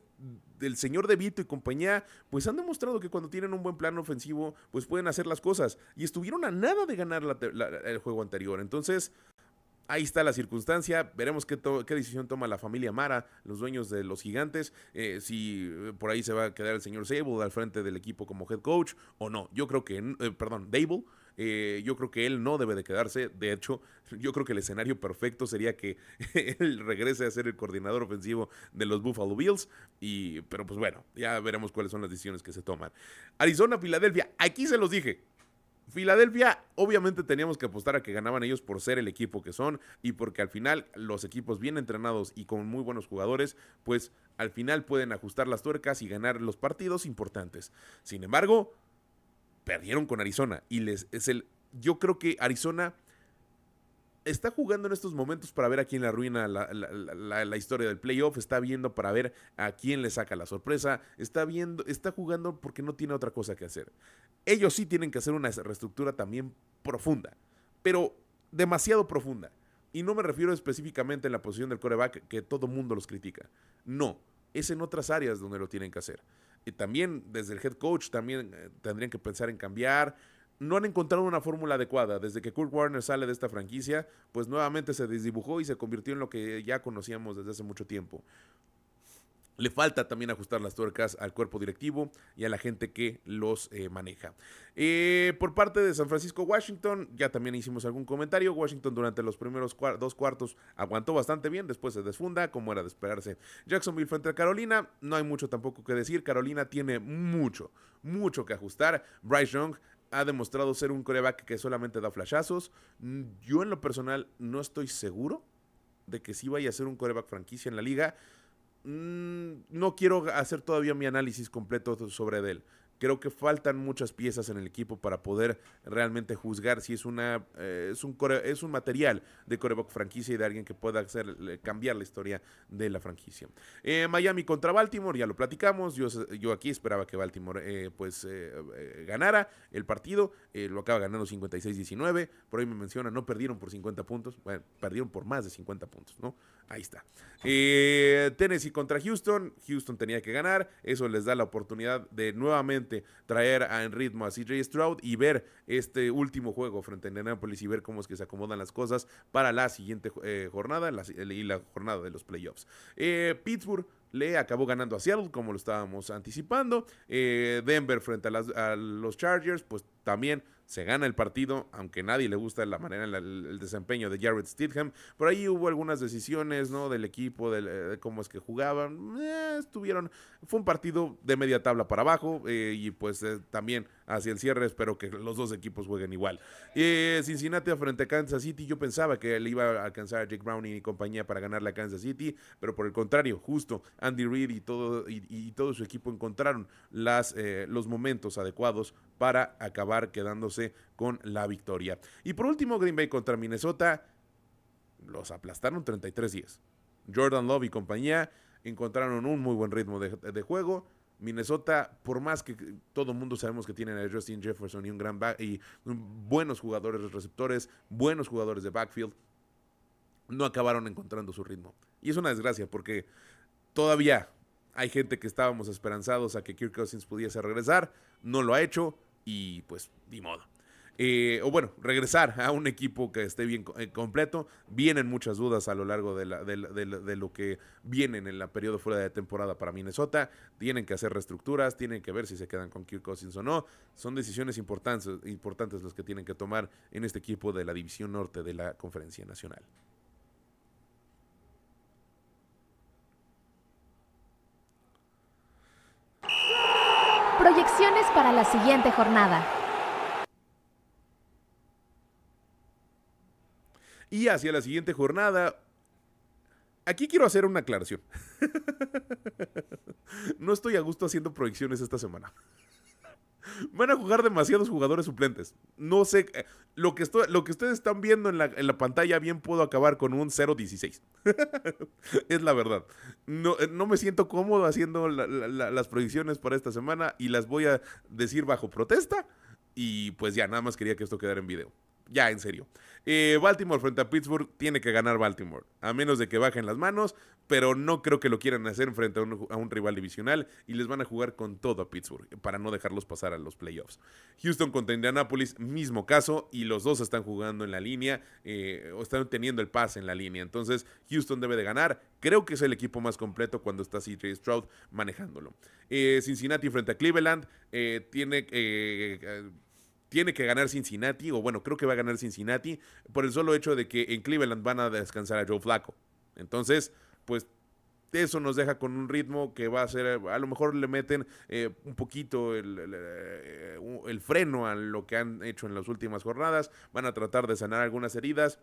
del señor De Vito y compañía, pues han demostrado que cuando tienen un buen plano ofensivo, pues pueden hacer las cosas. Y estuvieron a nada de ganar el juego anterior. Entonces, Ahí está la circunstancia, veremos qué, decisión toma la familia Mara, los dueños de los gigantes, eh, si eh, por ahí se va a quedar el señor Sable al frente del equipo como head coach o no. Yo creo que, eh, perdón, Dable, yo creo que él no debe de quedarse. De hecho, yo creo que el escenario perfecto sería que él regrese a ser el coordinador ofensivo de los Buffalo Bills. Y, pero pues bueno, ya veremos cuáles son las decisiones que se toman. Arizona, Filadelfia, aquí se los dije. Filadelfia, obviamente teníamos que apostar a que ganaban ellos por ser el equipo que son y porque al final los equipos bien entrenados y con muy buenos jugadores, pues al final pueden ajustar las tuercas y ganar los partidos importantes. Sin embargo, perdieron con Arizona y les es el yo creo que Arizona está jugando en estos momentos para ver a quién le arruina la, historia del playoff, está viendo para ver a quién le saca la sorpresa, está viendo, está jugando porque no tiene otra cosa que hacer. Ellos sí tienen que hacer una reestructura también profunda, pero demasiado profunda. Y no me refiero específicamente en la posición del coreback que todo mundo los critica. No, es en otras áreas donde lo tienen que hacer. Y también desde el head coach también eh, tendrían que pensar en cambiar, no han encontrado una fórmula adecuada. Desde que Kurt Warner sale de esta franquicia, pues nuevamente se desdibujó y se convirtió en lo que ya conocíamos desde hace mucho tiempo. Le falta también ajustar las tuercas al cuerpo directivo y a la gente que los eh, maneja. Eh, por parte de San Francisco Washington, ya también hicimos algún comentario. Washington durante los primeros dos cuartos aguantó bastante bien, después se desfunda, como era de esperarse. Jacksonville frente a Carolina, no hay mucho tampoco que decir. Carolina tiene mucho, mucho que ajustar. Bryce Young ha demostrado ser un coreback que solamente da flashazos. Yo en lo personal no estoy seguro de que sí vaya a ser un coreback franquicia en la liga. Mm, no quiero hacer todavía mi análisis completo sobre él. Creo que faltan muchas piezas en el equipo para poder realmente juzgar si es una eh, es un es un material de coreback franquicia y de alguien que pueda hacer cambiar la historia de la franquicia. Eh, Miami contra Baltimore, ya lo platicamos. Yo, yo aquí esperaba que Baltimore eh, pues ganara el partido. lo acaba ganando 56-19. Por ahí me menciona, no perdieron por 50 puntos. Bueno, perdieron por más de 50 puntos, ¿no? Ahí está. Tennessee contra Houston. Houston tenía que ganar. Eso les da la oportunidad de nuevamente traer en ritmo a CJ Stroud y ver este último juego frente a Indianapolis y ver cómo es que se acomodan las cosas para la siguiente eh, jornada y la jornada de los playoffs. Eh, Pittsburgh le acabó ganando a Seattle, como lo estábamos anticipando. Eh, Denver frente a, los Chargers, pues también se gana el partido, aunque nadie le gusta la manera, el, desempeño de Jared Stidham. Por ahí hubo algunas decisiones, ¿no? Del equipo, de, cómo es que jugaban. Eh, estuvieron, fue un partido de media tabla para abajo eh, y pues también hacia el cierre espero que los dos equipos jueguen igual. Cincinnati frente a Kansas City, yo pensaba que le iba a alcanzar a Jake Browning y compañía para ganar la Kansas City, pero por el contrario, justo Andy Reid y todo, y, todo su equipo encontraron las, eh, los momentos adecuados para acabar quedándose con la victoria. Y por último, Green Bay contra Minnesota, los aplastaron 33-10. Jordan Love y compañía encontraron un muy buen ritmo de, juego. Minnesota, por más que todo el mundo sabemos que tienen a Justin Jefferson y un gran y buenos jugadores receptores, buenos jugadores de backfield, no acabaron encontrando su ritmo. Y es una desgracia porque todavía hay gente que estábamos esperanzados a que Kirk Cousins pudiese regresar, no lo ha hecho y pues ni modo. Eh, o bueno, regresar a un equipo que esté bien eh, completo. Vienen muchas dudas a lo largo de, lo que vienen en el periodo fuera de temporada para Minnesota. Tienen que hacer reestructuras, tienen que ver si se quedan con Kirk Cousins o no. Son decisiones importantes, importantes las que tienen que tomar en este equipo de la División Norte de la Conferencia Nacional. Proyecciones para la siguiente jornada. Y hacia la siguiente jornada, aquí quiero hacer una aclaración. no estoy a gusto haciendo proyecciones esta semana. Van a jugar demasiados jugadores suplentes. No sé, eh, lo que, lo que ustedes están viendo en la, pantalla bien puedo acabar con un 0-16. es la verdad. No, eh, no, me siento cómodo haciendo las proyecciones para esta semana y las voy a decir bajo protesta. Y pues ya, nada más quería que esto quedara en video ya en serio. Eh, Baltimore frente a Pittsburgh tiene que ganar Baltimore, a menos de que bajen las manos, pero no creo que lo quieran hacer frente a un, rival divisional y les van a jugar con todo a Pittsburgh para no dejarlos pasar a los playoffs. Houston contra Indianapolis, mismo caso, y los dos están jugando en la línea eh, o están teniendo el pase en la línea. Entonces, Houston debe de ganar. Creo que es el equipo más completo cuando está CJ Stroud manejándolo. Eh, Cincinnati frente a Cleveland tiene tiene que ganar Cincinnati, o bueno, creo que va a ganar Cincinnati, por el solo hecho de que en Cleveland van a descansar a Joe Flaco. Entonces, pues eso nos deja con un ritmo que va a ser, a lo mejor le meten eh, un poquito eh, el, freno a lo que han hecho en las últimas jornadas, van a tratar de sanar algunas heridas.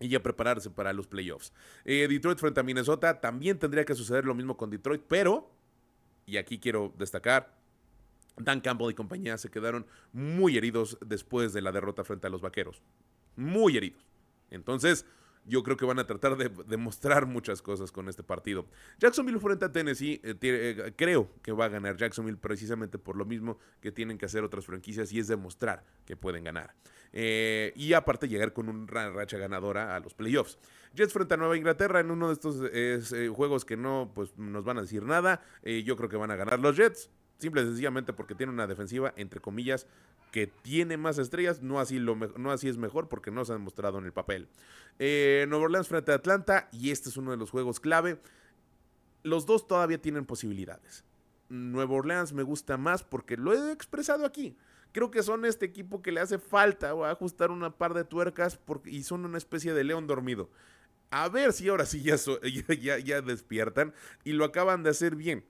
Y ya prepararse para los playoffs. Eh, Detroit frente a Minnesota, también tendría que suceder lo mismo con Detroit, pero, y aquí quiero destacar, Dan Campbell y compañía se quedaron muy heridos después de la derrota frente a los Vaqueros. Muy heridos. Entonces, yo creo que van a tratar de demostrar muchas cosas con este partido. Jacksonville frente a Tennessee, eh, eh, creo que va a ganar Jacksonville precisamente por lo mismo que tienen que hacer otras franquicias y es demostrar que pueden ganar. Eh, y aparte llegar con una racha ganadora a los playoffs. Jets frente a Nueva Inglaterra en uno de estos juegos que no pues, nos van a decir nada. yo creo que van a ganar los Jets. Simple y sencillamente porque tiene una defensiva, entre comillas, que tiene más estrellas. No así, lo no así es mejor porque no se ha demostrado en el papel. Eh, Nueva Orleans frente a Atlanta, y este es uno de los juegos clave. Los dos todavía tienen posibilidades. Nueva Orleans me gusta más porque lo he expresado aquí. Creo que son este equipo que le hace falta o ajustar una par de tuercas porque, y son una especie de león dormido. A ver si ahora sí ya, despiertan y lo acaban de hacer bien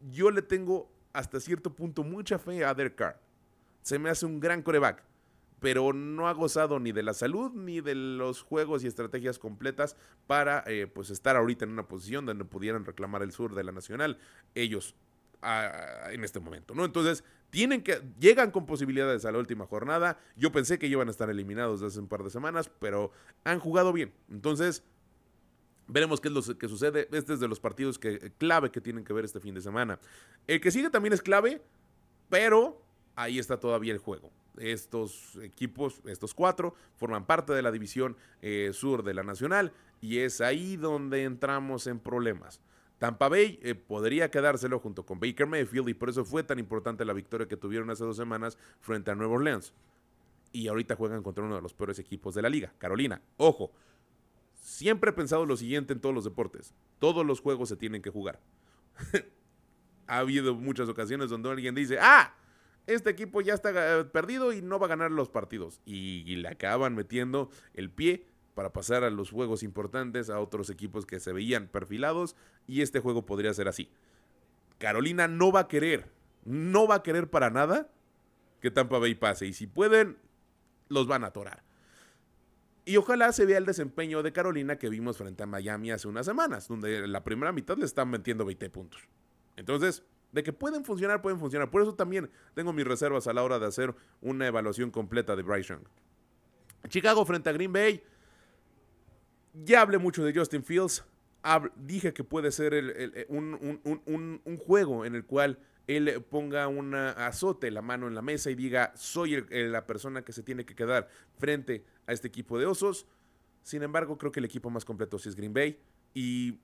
yo le tengo hasta cierto punto mucha fe a Derek Carr. se me hace un gran coreback, pero no ha gozado ni de la salud ni de los juegos y estrategias completas para eh, pues estar ahorita en una posición donde pudieran reclamar el sur de la nacional ellos en este momento, ¿no? Entonces, tienen que, llegan con posibilidades a la última jornada. Yo pensé que iban a estar eliminados desde hace un par de semanas, pero han jugado bien. Entonces, Veremos qué es lo que sucede. Este es de los partidos que, clave que tienen que ver este fin de semana. El que sigue también es clave, pero ahí está todavía el juego. Estos equipos, estos cuatro, forman parte de la división eh, sur de la Nacional y es ahí donde entramos en problemas. Tampa Bay eh, podría quedárselo junto con Baker Mayfield y por eso fue tan importante la victoria que tuvieron hace dos semanas frente a Nueva Orleans. Y ahorita juegan contra uno de los peores equipos de la liga, Carolina. Ojo, Siempre he pensado lo siguiente en todos los deportes. Todos los juegos se tienen que jugar. ha habido muchas ocasiones donde alguien dice, ah, este equipo ya está eh, perdido y no va a ganar los partidos. Y, le acaban metiendo el pie para pasar a los juegos importantes a otros equipos que se veían perfilados. Y este juego podría ser así. Carolina no va a querer, no va a querer para nada que Tampa Bay pase. Y si pueden, los van a atorar. Y ojalá se vea el desempeño de Carolina que vimos frente a Miami hace unas semanas, donde la primera mitad le están metiendo 20 puntos. Entonces, de que pueden funcionar, pueden funcionar. Por eso también tengo mis reservas a la hora de hacer una evaluación completa de Bryce Young. Chicago frente a Green Bay. Ya hablé mucho de Justin Fields. dije que puede ser un, un, juego en el cual él ponga un azote la mano en la mesa y diga, soy la persona que se tiene que quedar frente a este equipo de Osos. Sin embargo, creo que el equipo más completo sí es Green Bay. Y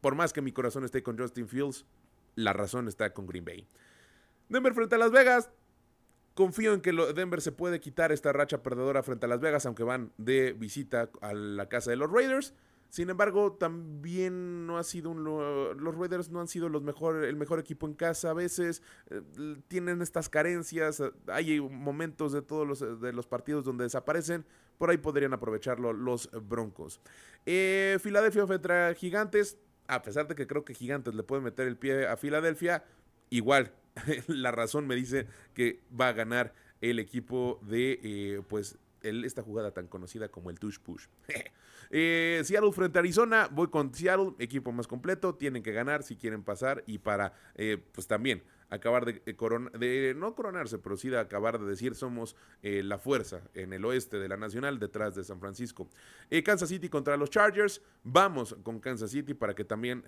por más que mi corazón esté con Justin Fields, la razón está con Green Bay. Denver frente a Las Vegas. Confío en que Denver se puede quitar esta racha perdedora frente a Las Vegas, aunque van de visita a la casa de los Raiders. Sin embargo, también no ha sido un, los Raiders no han sido los mejor, el mejor equipo en casa. A veces eh, tienen estas carencias. Hay momentos de todos los, de los partidos donde desaparecen. Por ahí podrían aprovecharlo los Broncos. Eh, Filadelfia frente Gigantes. A pesar de que creo que Gigantes le pueden meter el pie a Filadelfia, igual la razón me dice que va a ganar el equipo de eh, pues esta jugada tan conocida como el tush push. Eh, Seattle frente a Arizona, voy con Seattle, equipo más completo, tienen que ganar si quieren pasar y para, eh, pues también acabar de, de, no coronarse, pero sí de acabar de decir somos eh, la fuerza en el oeste de la Nacional detrás de San Francisco. Kansas City contra los Chargers, vamos con Kansas City para que también,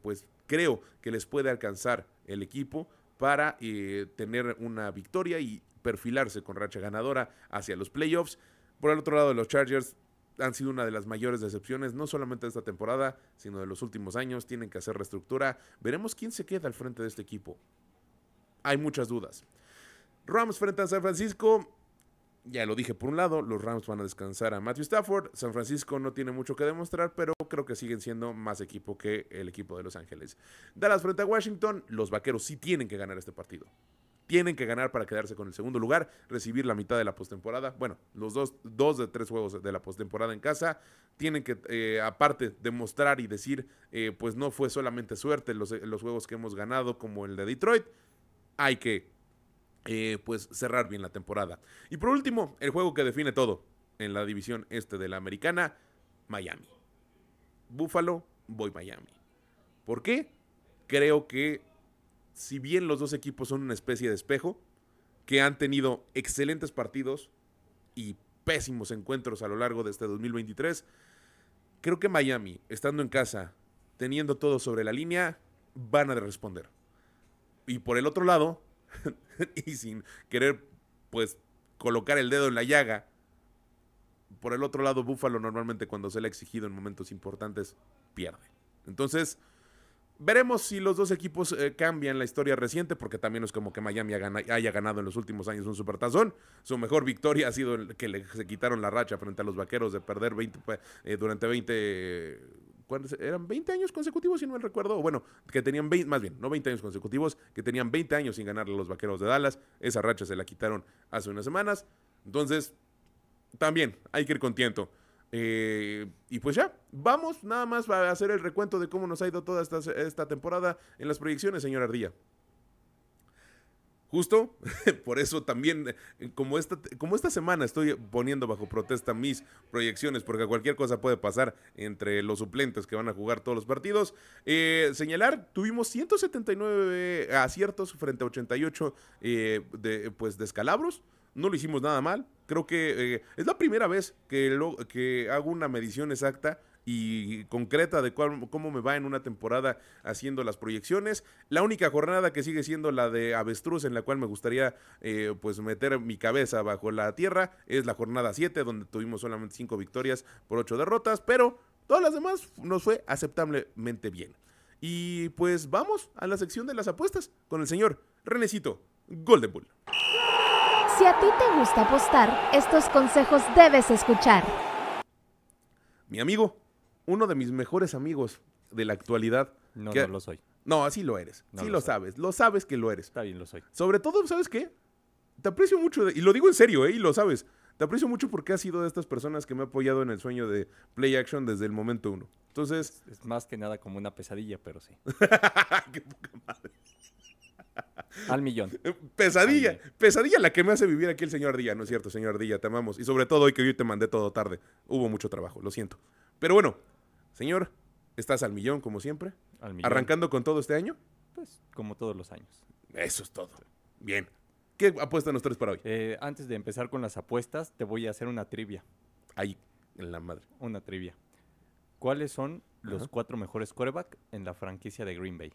pues creo que les puede alcanzar el equipo para tener una victoria y perfilarse con racha ganadora hacia los playoffs. Por el otro lado, los Chargers han sido una de las mayores decepciones, no solamente de esta temporada, sino de los últimos años. Tienen que hacer reestructura. Veremos quién se queda al frente de este equipo. Hay muchas dudas. Rams frente a San Francisco. Ya lo dije por un lado, los Rams van a descansar a Matthew Stafford. San Francisco no tiene mucho que demostrar, pero creo que siguen siendo más equipo que el equipo de Los Ángeles. Dallas frente a Washington. Los vaqueros sí tienen que ganar este partido tienen que ganar para quedarse con el segundo lugar, recibir la mitad de la postemporada. Bueno, los dos, dos de tres juegos de la postemporada en casa. Tienen que, eh, aparte, demostrar y decir, eh, pues no fue solamente suerte los, juegos que hemos ganado, como el de Detroit. Hay que, eh, pues, cerrar bien la temporada. Y por último, el juego que define todo en la división este de la americana, Miami. Buffalo, voy Miami. ¿Por qué? Creo que si bien los dos equipos son una especie de espejo, que han tenido excelentes partidos y pésimos encuentros a lo largo de este 2023, creo que Miami, estando en casa, teniendo todo sobre la línea, van a responder. Y por el otro lado, y sin querer pues colocar el dedo en la llaga, por el otro lado, Buffalo normalmente cuando se le ha exigido en momentos importantes, pierde. Entonces, Veremos si los dos equipos eh, cambian la historia reciente, porque también es como que Miami haya ganado en los últimos años un supertazón. Su mejor victoria ha sido que le, se quitaron la racha frente a los vaqueros de perder 20, eh, durante 20. eran 20 años consecutivos, si no me recuerdo. Bueno, que tenían 20, más bien, no 20 años consecutivos, que tenían 20 años sin ganarle a los vaqueros de Dallas. Esa racha se la quitaron hace unas semanas. Entonces, también hay que ir contento. Eh, y pues ya, vamos nada más a hacer el recuento de cómo nos ha ido toda esta, esta temporada en las proyecciones, señor Ardilla. Justo, por eso también, eh, como esta, como esta semana estoy poniendo bajo protesta mis proyecciones, porque cualquier cosa puede pasar entre los suplentes que van a jugar todos los partidos. eh, señalar, tuvimos 179 aciertos frente a 88 eh, de, pues, descalabros. No lo hicimos nada mal. Creo que eh, es la primera vez que, lo- que hago una medición exacta y concreta de cuál- cómo me va en una temporada haciendo las proyecciones. La única jornada que sigue siendo la de avestruz en la cual me gustaría eh, pues meter mi cabeza bajo la tierra es la jornada 7 donde tuvimos solamente 5 victorias por 8 derrotas, pero todas las demás nos fue aceptablemente bien. Y pues vamos a la sección de las apuestas con el señor Renecito Golden Bull. Si a ti te gusta apostar, estos consejos debes escuchar. Mi amigo, uno de mis mejores amigos de la actualidad. No, que- no lo soy. No, así lo eres. No sí lo sabes. Lo sabes que lo eres. Está bien, lo soy. Sobre todo, ¿sabes qué? Te aprecio mucho, de- y lo digo en serio, ¿eh? Y lo sabes. Te aprecio mucho porque has sido de estas personas que me ha apoyado en el sueño de Play Action desde el momento uno. Entonces, Es más que nada como una pesadilla, pero sí. qué poca madre. Al millón. Eh, Pesadilla, pesadilla la que me hace vivir aquí el señor Ardilla, ¿no es cierto, señor Ardilla? Te amamos. Y sobre todo hoy que yo te mandé todo tarde. Hubo mucho trabajo, lo siento. Pero bueno, señor, estás al millón como siempre. Al millón. Arrancando con todo este año. Pues como todos los años. Eso es todo. Bien. ¿Qué apuestan los tres para hoy? Eh, antes de empezar con las apuestas, te voy a hacer una trivia. Ahí, en la madre. Una trivia. ¿Cuáles son los Ajá. cuatro mejores quarterback en la franquicia de Green Bay?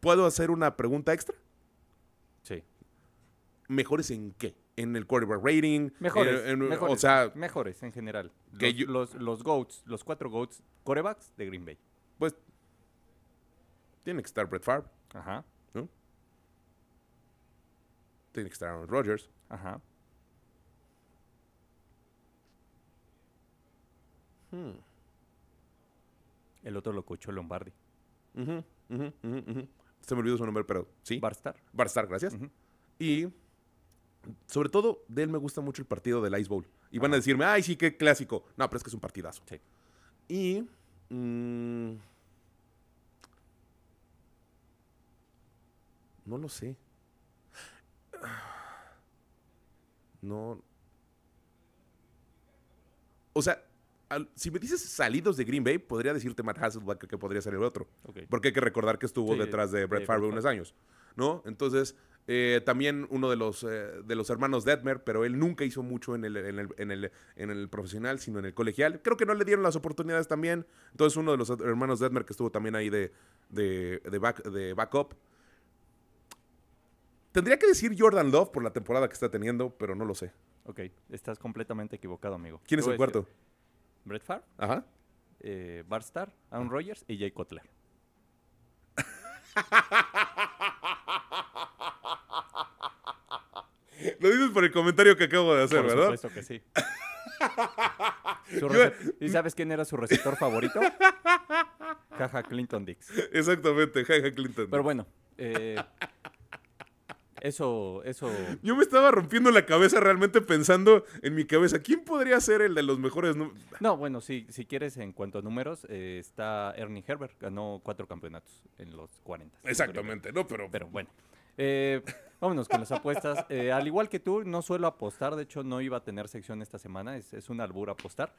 ¿Puedo hacer una pregunta extra? Sí. ¿Mejores en qué? ¿En el quarterback rating? Mejores. En- en- mejores O sea, mejores en general. que Los, yo- los, los GOATs, los cuatro GOATs quarterbacks de Green Bay. pues. Tiene que estar Brett Favre, Ajá. ¿no? Tiene que estar Aaron Rodgers. Ajá. Hmm. El otro lo coachó Lombardi. Ujú, ujú. Se me olvidó su nombre, pero sí. Barstar. Barstar, gracias. Y sobre todo, de él me gusta mucho el partido del Ice Bowl. Y van a decirme, ay, sí, qué clásico. No, pero es que es un partidazo. Sí. Y. mm, no lo sé. No. O sea, al- si me dices salidos de Green Bay, podría decirte Matt Hasselbeck que podría ser el otro. Porque hay que recordar que estuvo Sí, detrás de Brett Favre. unos años, ¿no? Entonces, eh, también uno de los, eh, de los hermanos Detmer, pero él nunca hizo mucho en el, en, el, en, el, en el profesional, sino en el colegial. Creo que no le dieron las oportunidades también. Entonces, uno de los hermanos Detmer que estuvo también ahí de, de, de, back, de backup. Tendría que decir Jordan Love por la temporada que está teniendo, pero no lo sé. Ok. Estás completamente equivocado, amigo. ¿Quién es el decir, cuarto? Brett Favre, Ajá. eh, Barstar, Aaron Rodgers y Jay Cutler. Lo dices por el comentario que acabo de hacer, Por ¿verdad? supuesto que sí. ¿Y sabes quién era su receptor favorito? Caja Clinton Dix. Exactamente, jaja Clinton. Pero bueno, eh, eso, eso, Yo me estaba rompiendo la cabeza realmente pensando en mi cabeza, ¿quién podría ser el de los mejores? nu- no, bueno, si, si quieres en cuanto a números, eh, está Ernie Herbert, ganó cuatro campeonatos en los 40. Exactamente, ¿no? Pero, Pero bueno, eh, vámonos con las apuestas. Eh, al igual que tú, no suelo apostar, de hecho no iba a tener sección esta semana, es, es un albur apostar.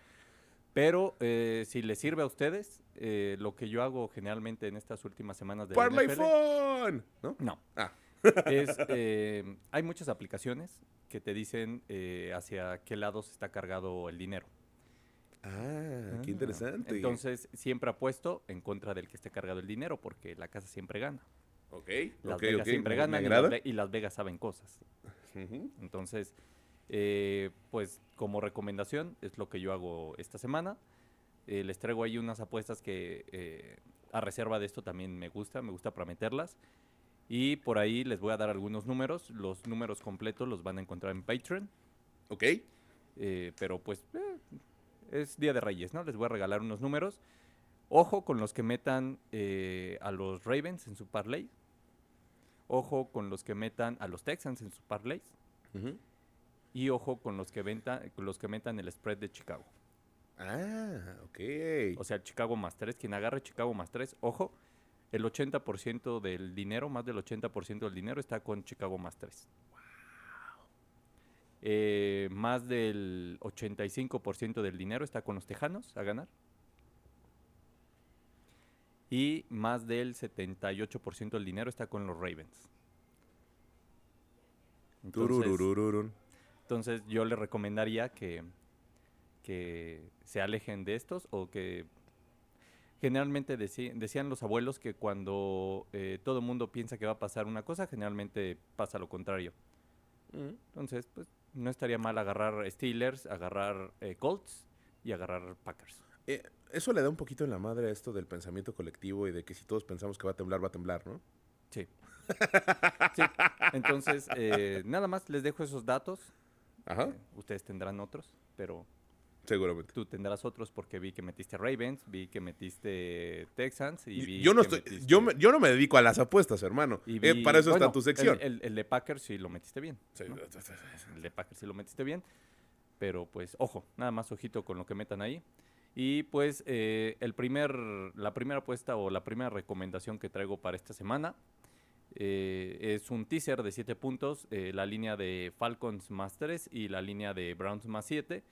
Pero eh, si les sirve a ustedes, eh, lo que yo hago generalmente en estas últimas semanas de la Parlay NFL, Fun, ¿no? No. Ah. es, eh, hay muchas aplicaciones que te dicen hacia qué lado se está cargado el dinero. Ah, qué Ah, interesante. Entonces, siempre apuesto en contra del que esté cargado el dinero, porque la casa siempre gana. Ok, Las ok, Vegas ok, siempre ganan y las, y Vegas saben cosas. Entonces, eh, pues como recomendación es lo que yo hago esta semana. Eh, les traigo ahí unas apuestas que eh, a reserva de esto también me gusta, me gusta para meterlas. Y por ahí les voy a dar algunos números. Los números completos los van a encontrar en Patreon. Ok, pero pues es Día de Reyes, ¿no? Les voy a regalar unos números. Ojo con los que metan eh, a los Ravens en su parlay. Ojo con los que metan a los Texans en su parlay. Y ojo con los que, venta, con los que metan el spread de Chicago. Ah, ok. O sea, Chicago más 3. Quien agarre Chicago más 3, ojo. el 80% del dinero, más del 80% del dinero está con Chicago más 3. Eh, más del 85% del dinero está con los Tejanos a ganar. Y más del 78% del dinero está con los Ravens. Entonces, Turururururun. entonces yo le recomendaría que, que se alejen de estos o que generalmente decían los abuelos que cuando eh, todo el mundo piensa que va a pasar una cosa, generalmente pasa lo contrario. Mm. Entonces, pues no estaría mal agarrar Steelers, agarrar eh, Colts y agarrar Packers. Eh, eso le da un poquito en la madre a esto del pensamiento colectivo y de que si todos pensamos que va a temblar, va a temblar, ¿no? Sí. Sí, Entonces, eh, nada más les dejo esos datos. Ajá, Eh, ustedes tendrán otros, pero seguramente. tú tendrás otros porque vi que metiste Ravens, vi que metiste Texans y vi Yo no que estoy, metiste- yo, me- yo no me dedico a las apuestas, hermano. y Eh, para eso bueno, está tu sección. El, el- el de Packers sí lo metiste bien. Sí, ¿no? El de Packers sí lo metiste bien. Pero pues, ojo, nada más ojito con lo que metan ahí. Y pues, eh, el primer, la primera apuesta o la primera recomendación que traigo para esta semana eh, es un teaser de 7 puntos, eh, la línea de Falcons más 3 y la línea de Browns más 7.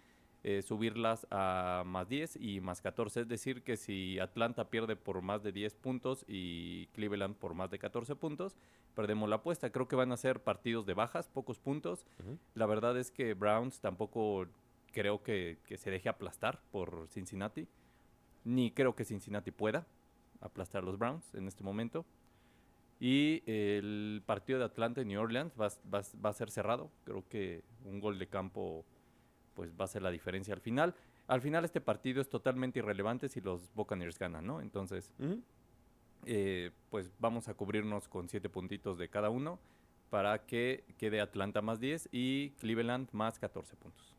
eh, subirlas a más 10 y más 14. Es decir, que si Atlanta pierde por más de 10 puntos y Cleveland por más de 14 puntos, perdemos la apuesta. Creo que van a ser partidos de bajas, pocos puntos. La verdad es que Browns tampoco creo que, que se deje aplastar por Cincinnati. Ni creo que Cincinnati pueda aplastar a los Browns en este momento. Y el partido de Atlanta y New Orleans va, va va a ser cerrado. Creo que un gol de campo pues va a ser la diferencia al final. Al final este partido es totalmente irrelevante si los Buccaneers ganan, ¿no? Entonces, eh, pues vamos a cubrirnos con siete puntitos de cada uno para que quede Atlanta más 10 y Cleveland más 14 puntos.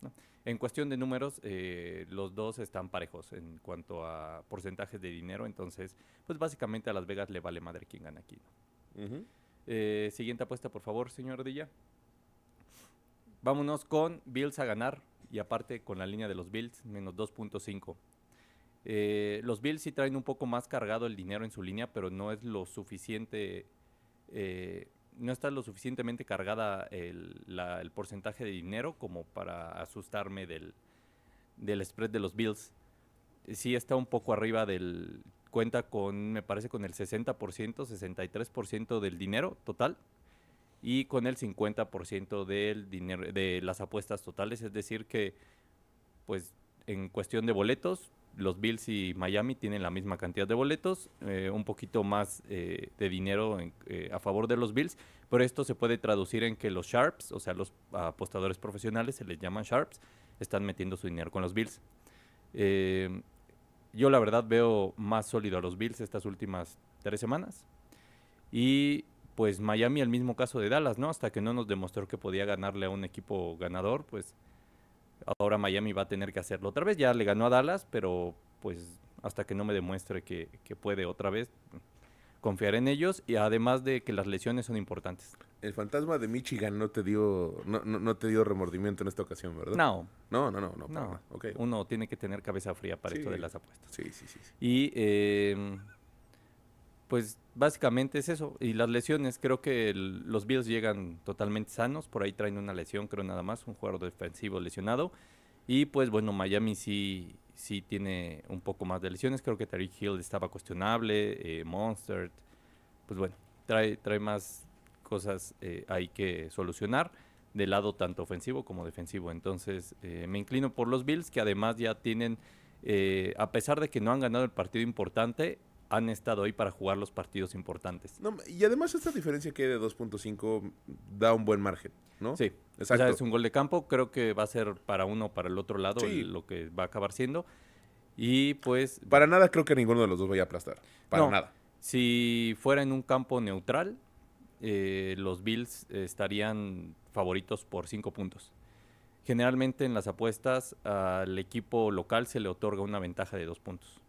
¿No? En cuestión de números, eh, los dos están parejos en cuanto a porcentajes de dinero, entonces, pues básicamente a Las Vegas le vale madre quién gana aquí. Eh, siguiente apuesta, por favor, señor Dilla. Vámonos con Bills a ganar y aparte con la línea de los Bills, menos 2.5. Eh, los Bills sí traen un poco más cargado el dinero en su línea, pero no es lo suficiente, eh, no está lo suficientemente cargada el, la- el porcentaje de dinero como para asustarme del, del spread de los Bills. Sí está un poco arriba del, cuenta con, me parece, con el 60%, 63% del dinero total y con el 50% del dinero de las apuestas totales, es decir que pues en cuestión de boletos, los Bills y Miami tienen la misma cantidad de boletos, eh, un poquito más eh, de dinero eh, a favor de los Bills, pero esto se puede traducir en que los Sharps, o sea, los apostadores profesionales, se les llaman Sharps, están metiendo su dinero con los Bills. Yo la verdad veo más sólido a los Bills estas últimas tres semanas. Y pues Miami, el mismo caso de Dallas, ¿no? Hasta que no nos demostró que podía ganarle a un equipo ganador, pues ahora Miami va a tener que hacerlo otra vez. Ya le ganó a Dallas, pero pues hasta que no me demuestre que, que puede otra vez, confiar en ellos. Y además de que las lesiones son importantes. El fantasma de Michigan no te dio, no, no, no te dio remordimiento en esta ocasión, ¿verdad? No, No, no, no, no. no. nada. Ok. Uno tiene que tener cabeza fría para esto de Sí. las apuestas. Sí, sí, sí. sí. Y eh, pues básicamente es eso. Y las lesiones, creo que los Bills llegan totalmente sanos. Por ahí traen una lesión, creo nada más, un jugador defensivo lesionado. Y pues bueno, Miami sí, sí tiene un poco más de lesiones. Creo que Tariq Hill estaba cuestionable, eh, Monster. Pues bueno, trae, trae más cosas eh, hay que solucionar del lado tanto ofensivo como defensivo. Entonces eh, me inclino por los Bills, que además ya tienen, eh, a pesar de que no han ganado el partido importante, han estado ahí para jugar los partidos importantes. No, y además esta diferencia que hay de 2.5 da un buen margen, ¿no? Sí, Exacto. o sea, es un gol de campo, creo que va a ser para uno o para el otro lado Sí. el- lo que va a acabar siendo. Y pues, Para nada creo que ninguno de los dos vaya a aplastar. Para No. nada. si fuera en un campo neutral, eh, los Bills estarían favoritos por cinco puntos. Generalmente en las apuestas al equipo local se le otorga una ventaja de dos puntos.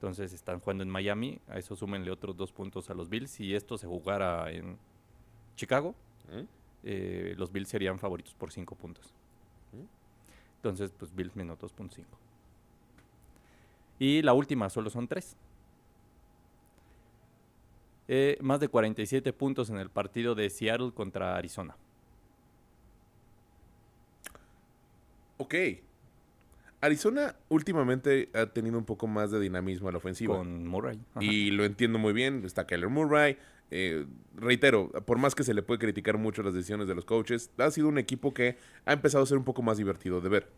Entonces están jugando en Miami, a eso súmenle otros dos puntos a los Bills. Si esto se jugara en Chicago, ¿Mm? eh, los Bills serían favoritos por 5 puntos. ¿Mm? Entonces, pues Bills menos 2.5. Y la última, solo son 3. Eh, más de 47 puntos en el partido de Seattle contra Arizona. Ok. Arizona últimamente ha tenido un poco más de dinamismo a la ofensiva. Con Murray. Ajá. Y lo entiendo muy bien. Está Kyler Murray. Eh, reitero, por más que se le puede criticar mucho las decisiones de los coaches, ha sido un equipo que ha empezado a ser un poco más divertido de ver.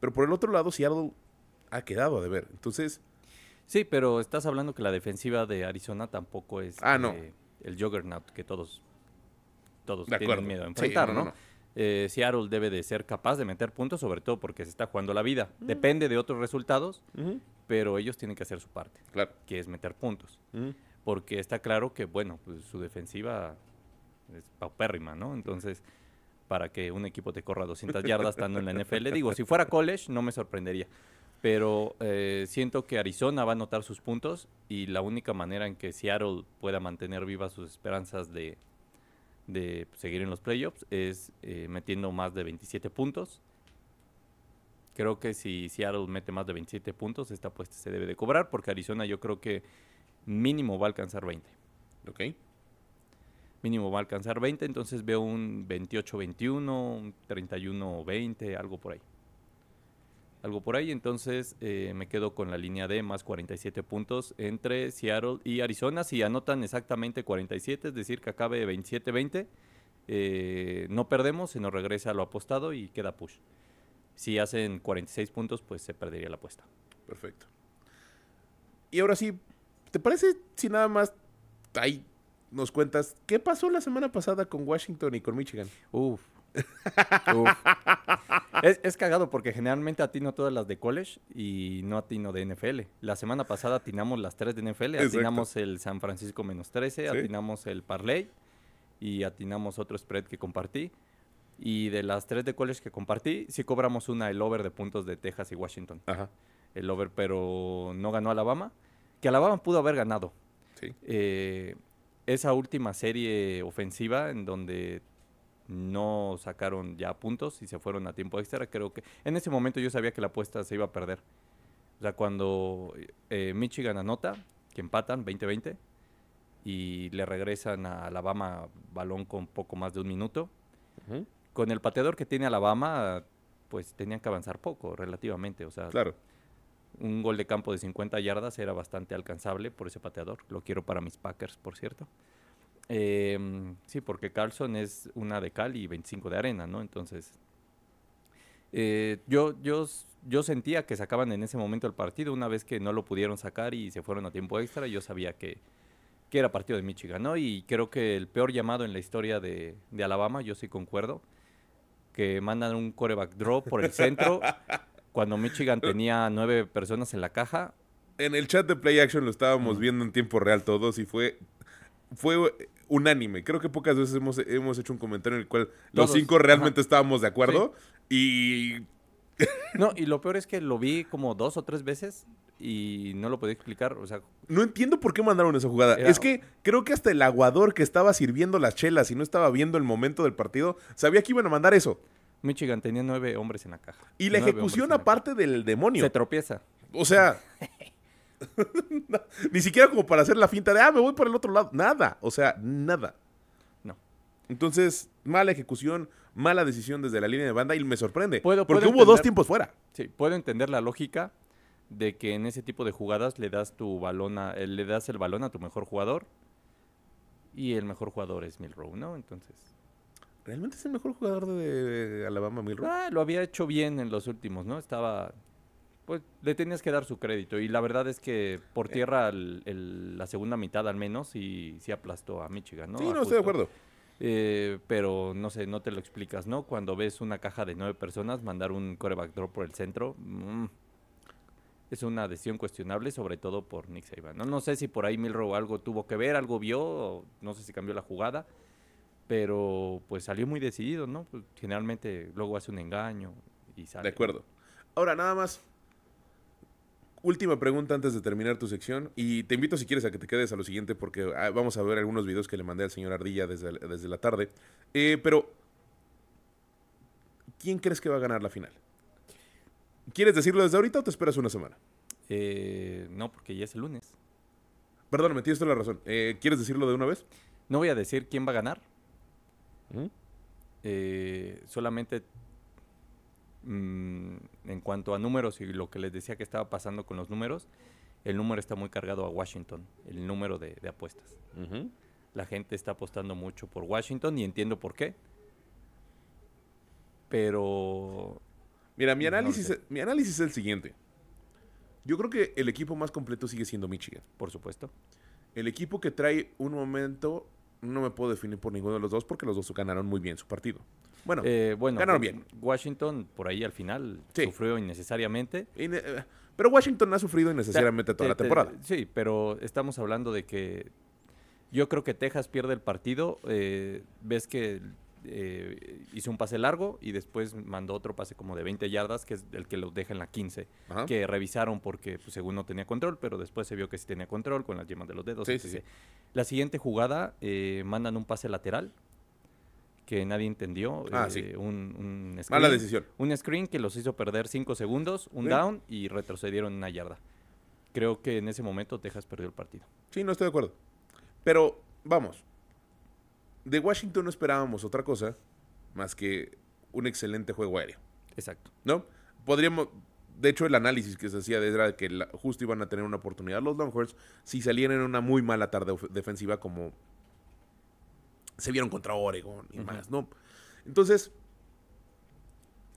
Pero por el otro lado, Seattle ha quedado a deber. Entonces, Sí, pero estás hablando que la defensiva de Arizona tampoco es Ah, no. eh, el juggernaut que todos, todos De tienen acuerdo. miedo a enfrentar, no, ¿no? no, no. Eh, Seattle debe de ser capaz de meter puntos, sobre todo porque se está jugando la vida. Mm. Depende de otros resultados, pero ellos tienen que hacer su parte, claro. que es meter puntos. Porque está claro que, bueno, pues su defensiva es paupérrima, ¿no? Entonces, para que un equipo te corra 200 yardas estando en la NFL, digo, si fuera college no me sorprendería. Pero eh, siento que Arizona va a anotar sus puntos y la única manera en que Seattle pueda mantener vivas sus esperanzas de, de seguir en los playoffs es eh, metiendo más de 27 puntos. Creo que si Seattle mete más de 27 puntos, esta apuesta se debe de cobrar porque Arizona yo creo que mínimo va a alcanzar 20. Ok. Mínimo va a alcanzar 20, entonces veo un 28-21, un 31-20, algo por ahí. Algo por ahí, entonces eh, me quedo con la línea D más 47 puntos entre Seattle y Arizona. Si anotan exactamente 47, es decir, que acabe 27-20, eh, no perdemos, se nos regresa a lo apostado y queda push. Si hacen 46 puntos, pues se perdería la apuesta. Perfecto. Y ahora sí, ¿te parece si nada más ahí nos cuentas qué pasó la semana pasada con Washington y con Michigan? Uf. Es, es cagado porque generalmente atino todas las de college y no atino de NFL. La semana pasada atinamos las tres de NFL, Exacto. atinamos el San Francisco menos 13, Sí. atinamos el Parlay y atinamos otro spread que compartí. Y de las tres de college que compartí, sí cobramos una, el over de puntos de Texas y Washington. Ajá. El over, pero no ganó Alabama. Que Alabama pudo haber ganado. Sí. Eh, esa última serie ofensiva en donde no sacaron ya puntos y se fueron a tiempo extra, creo que en ese momento yo sabía que la apuesta se iba a perder. O sea, cuando eh, Michigan anota, que empatan 20-20 y le regresan a Alabama balón con poco más de un minuto, con el pateador que tiene Alabama, pues tenían que avanzar poco relativamente. O sea, Claro. un gol de campo de 50 yardas era bastante alcanzable por ese pateador. Lo quiero para mis Packers, por cierto. Eh, sí, porque Carlson es una de cal y 25 de arena, ¿no? Entonces, eh, yo, yo, yo sentía que sacaban en ese momento el partido. Una vez que no lo pudieron sacar y se fueron a tiempo extra, yo sabía que, que era partido de Michigan, ¿no? Y creo que el peor llamado en la historia de, de Alabama, yo sí concuerdo, que mandan un coreback draw por el centro. Cuando Michigan tenía nueve personas en la caja, En el chat de Play Action lo estábamos viendo en tiempo real todos y fue, fue unánime. Creo que pocas veces hemos, hemos hecho un comentario en el cual los cinco realmente ajá. estábamos de acuerdo. Y No, y lo peor es que lo vi como dos o tres veces y no lo podía explicar. O sea, no entiendo por qué mandaron esa jugada. Era- Es que creo que hasta el aguador que estaba sirviendo las chelas y no estaba viendo el momento del partido, sabía que iban a mandar eso. Michigan tenía nueve hombres en la caja. Y la ejecución aparte del demonio. Se tropieza. O sea, ni siquiera como para hacer la finta de, ah, me voy por el otro lado. Nada, o sea, nada. No. Entonces, mala ejecución, mala decisión desde la línea de banda y me sorprende. Puedo- porque puedo hubo dos tiempos fuera. Sí, puedo entender la lógica de que en ese tipo de jugadas le das tu balón a, eh, le das el balón a tu mejor jugador y el mejor jugador es Milrow, ¿no? Entonces, ¿Realmente es el mejor jugador de, de Alabama, Milrow? ah, lo había hecho bien en los últimos, ¿no? Estaba pues le tenías que dar su crédito y la verdad es que Eh. por tierra el- el- la segunda mitad al menos sí, sí aplastó a Michigan, ¿no? sí, no, estoy de acuerdo. Eh, pero no sé, no te lo explicas, ¿no? Cuando ves una caja de nueve personas, mandar un coreback draw por el centro, mm, es una decisión cuestionable, sobre todo por Nick Saban. No, no sé si por ahí Milrow algo tuvo que ver, algo vio, no sé si cambió la jugada, pero pues salió muy decidido, ¿no? Pues, generalmente luego hace un engaño y sale. De acuerdo. Ahora, nada más. Última pregunta antes de terminar tu sección. Y te invito, si quieres, a que te quedes a lo siguiente, porque ah, vamos a ver algunos videos que le mandé al señor Ardilla desde, la- desde la tarde. Eh, pero, ¿quién crees que va a ganar la final? ¿Quieres decirlo desde ahorita o te esperas una semana? Eh, no, porque ya es el lunes. Perdóname, tienes toda la razón. Eh, ¿Quieres decirlo de una vez? No voy a decir quién va a ganar. ¿Mm? eh, solamente mm, en cuanto a números y lo que les decía que estaba pasando con los números, el número está muy cargado a Washington, el número de, de apuestas. La gente está apostando mucho por Washington y entiendo por qué. Pero Mira, mi No análisis, sé. mi análisis es el siguiente. Yo creo que el equipo más completo sigue siendo Michigan. por supuesto. El equipo que trae un momento, no me puedo definir por ninguno de los dos porque los dos ganaron muy bien su partido. Bueno, Eh, bueno, ganaron bien. Washington por ahí al final Sí. sufrió innecesariamente. eh, pero Washington ha sufrido innecesariamente toda Te- la te- temporada. sí, pero estamos hablando de que yo creo que Texas pierde el partido. eh, ves que eh, hizo un pase largo y después mandó otro pase como de 20 yardas, que es el que los deja en la 15, Ajá. que revisaron porque pues, según no tenía control, pero después se vio que sí tenía control con las yemas de los dedos. Sí, sí. La siguiente jugada eh, mandan un pase lateral que nadie entendió. Ah, eh, sí. un, un Mala screen. decisión. Un screen que los hizo perder 5 segundos, un Sí. down y retrocedieron una yarda. Creo que en ese momento Texas perdió el partido. Sí, no estoy de acuerdo. Pero, vamos. De Washington no esperábamos otra cosa más que un excelente juego aéreo. Exacto. ¿No? Podríamos. De hecho, el análisis que se hacía de- era que la- justo iban a tener una oportunidad los Longhorns si salían en una muy mala tarde defensiva como se vieron contra Oregon y más, ¿no? Entonces,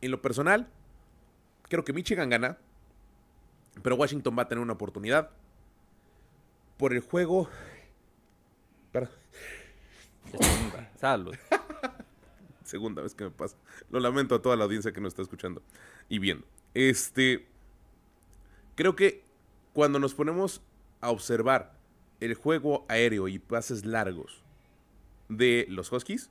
en lo personal, creo que Michigan gana, pero Washington va a tener una oportunidad por el juego. Espera, Salud. segunda vez que me pasa. Lo lamento a toda la audiencia que nos está escuchando y viendo. Este, creo que cuando nos ponemos a observar el juego aéreo y pases largos de los Huskies,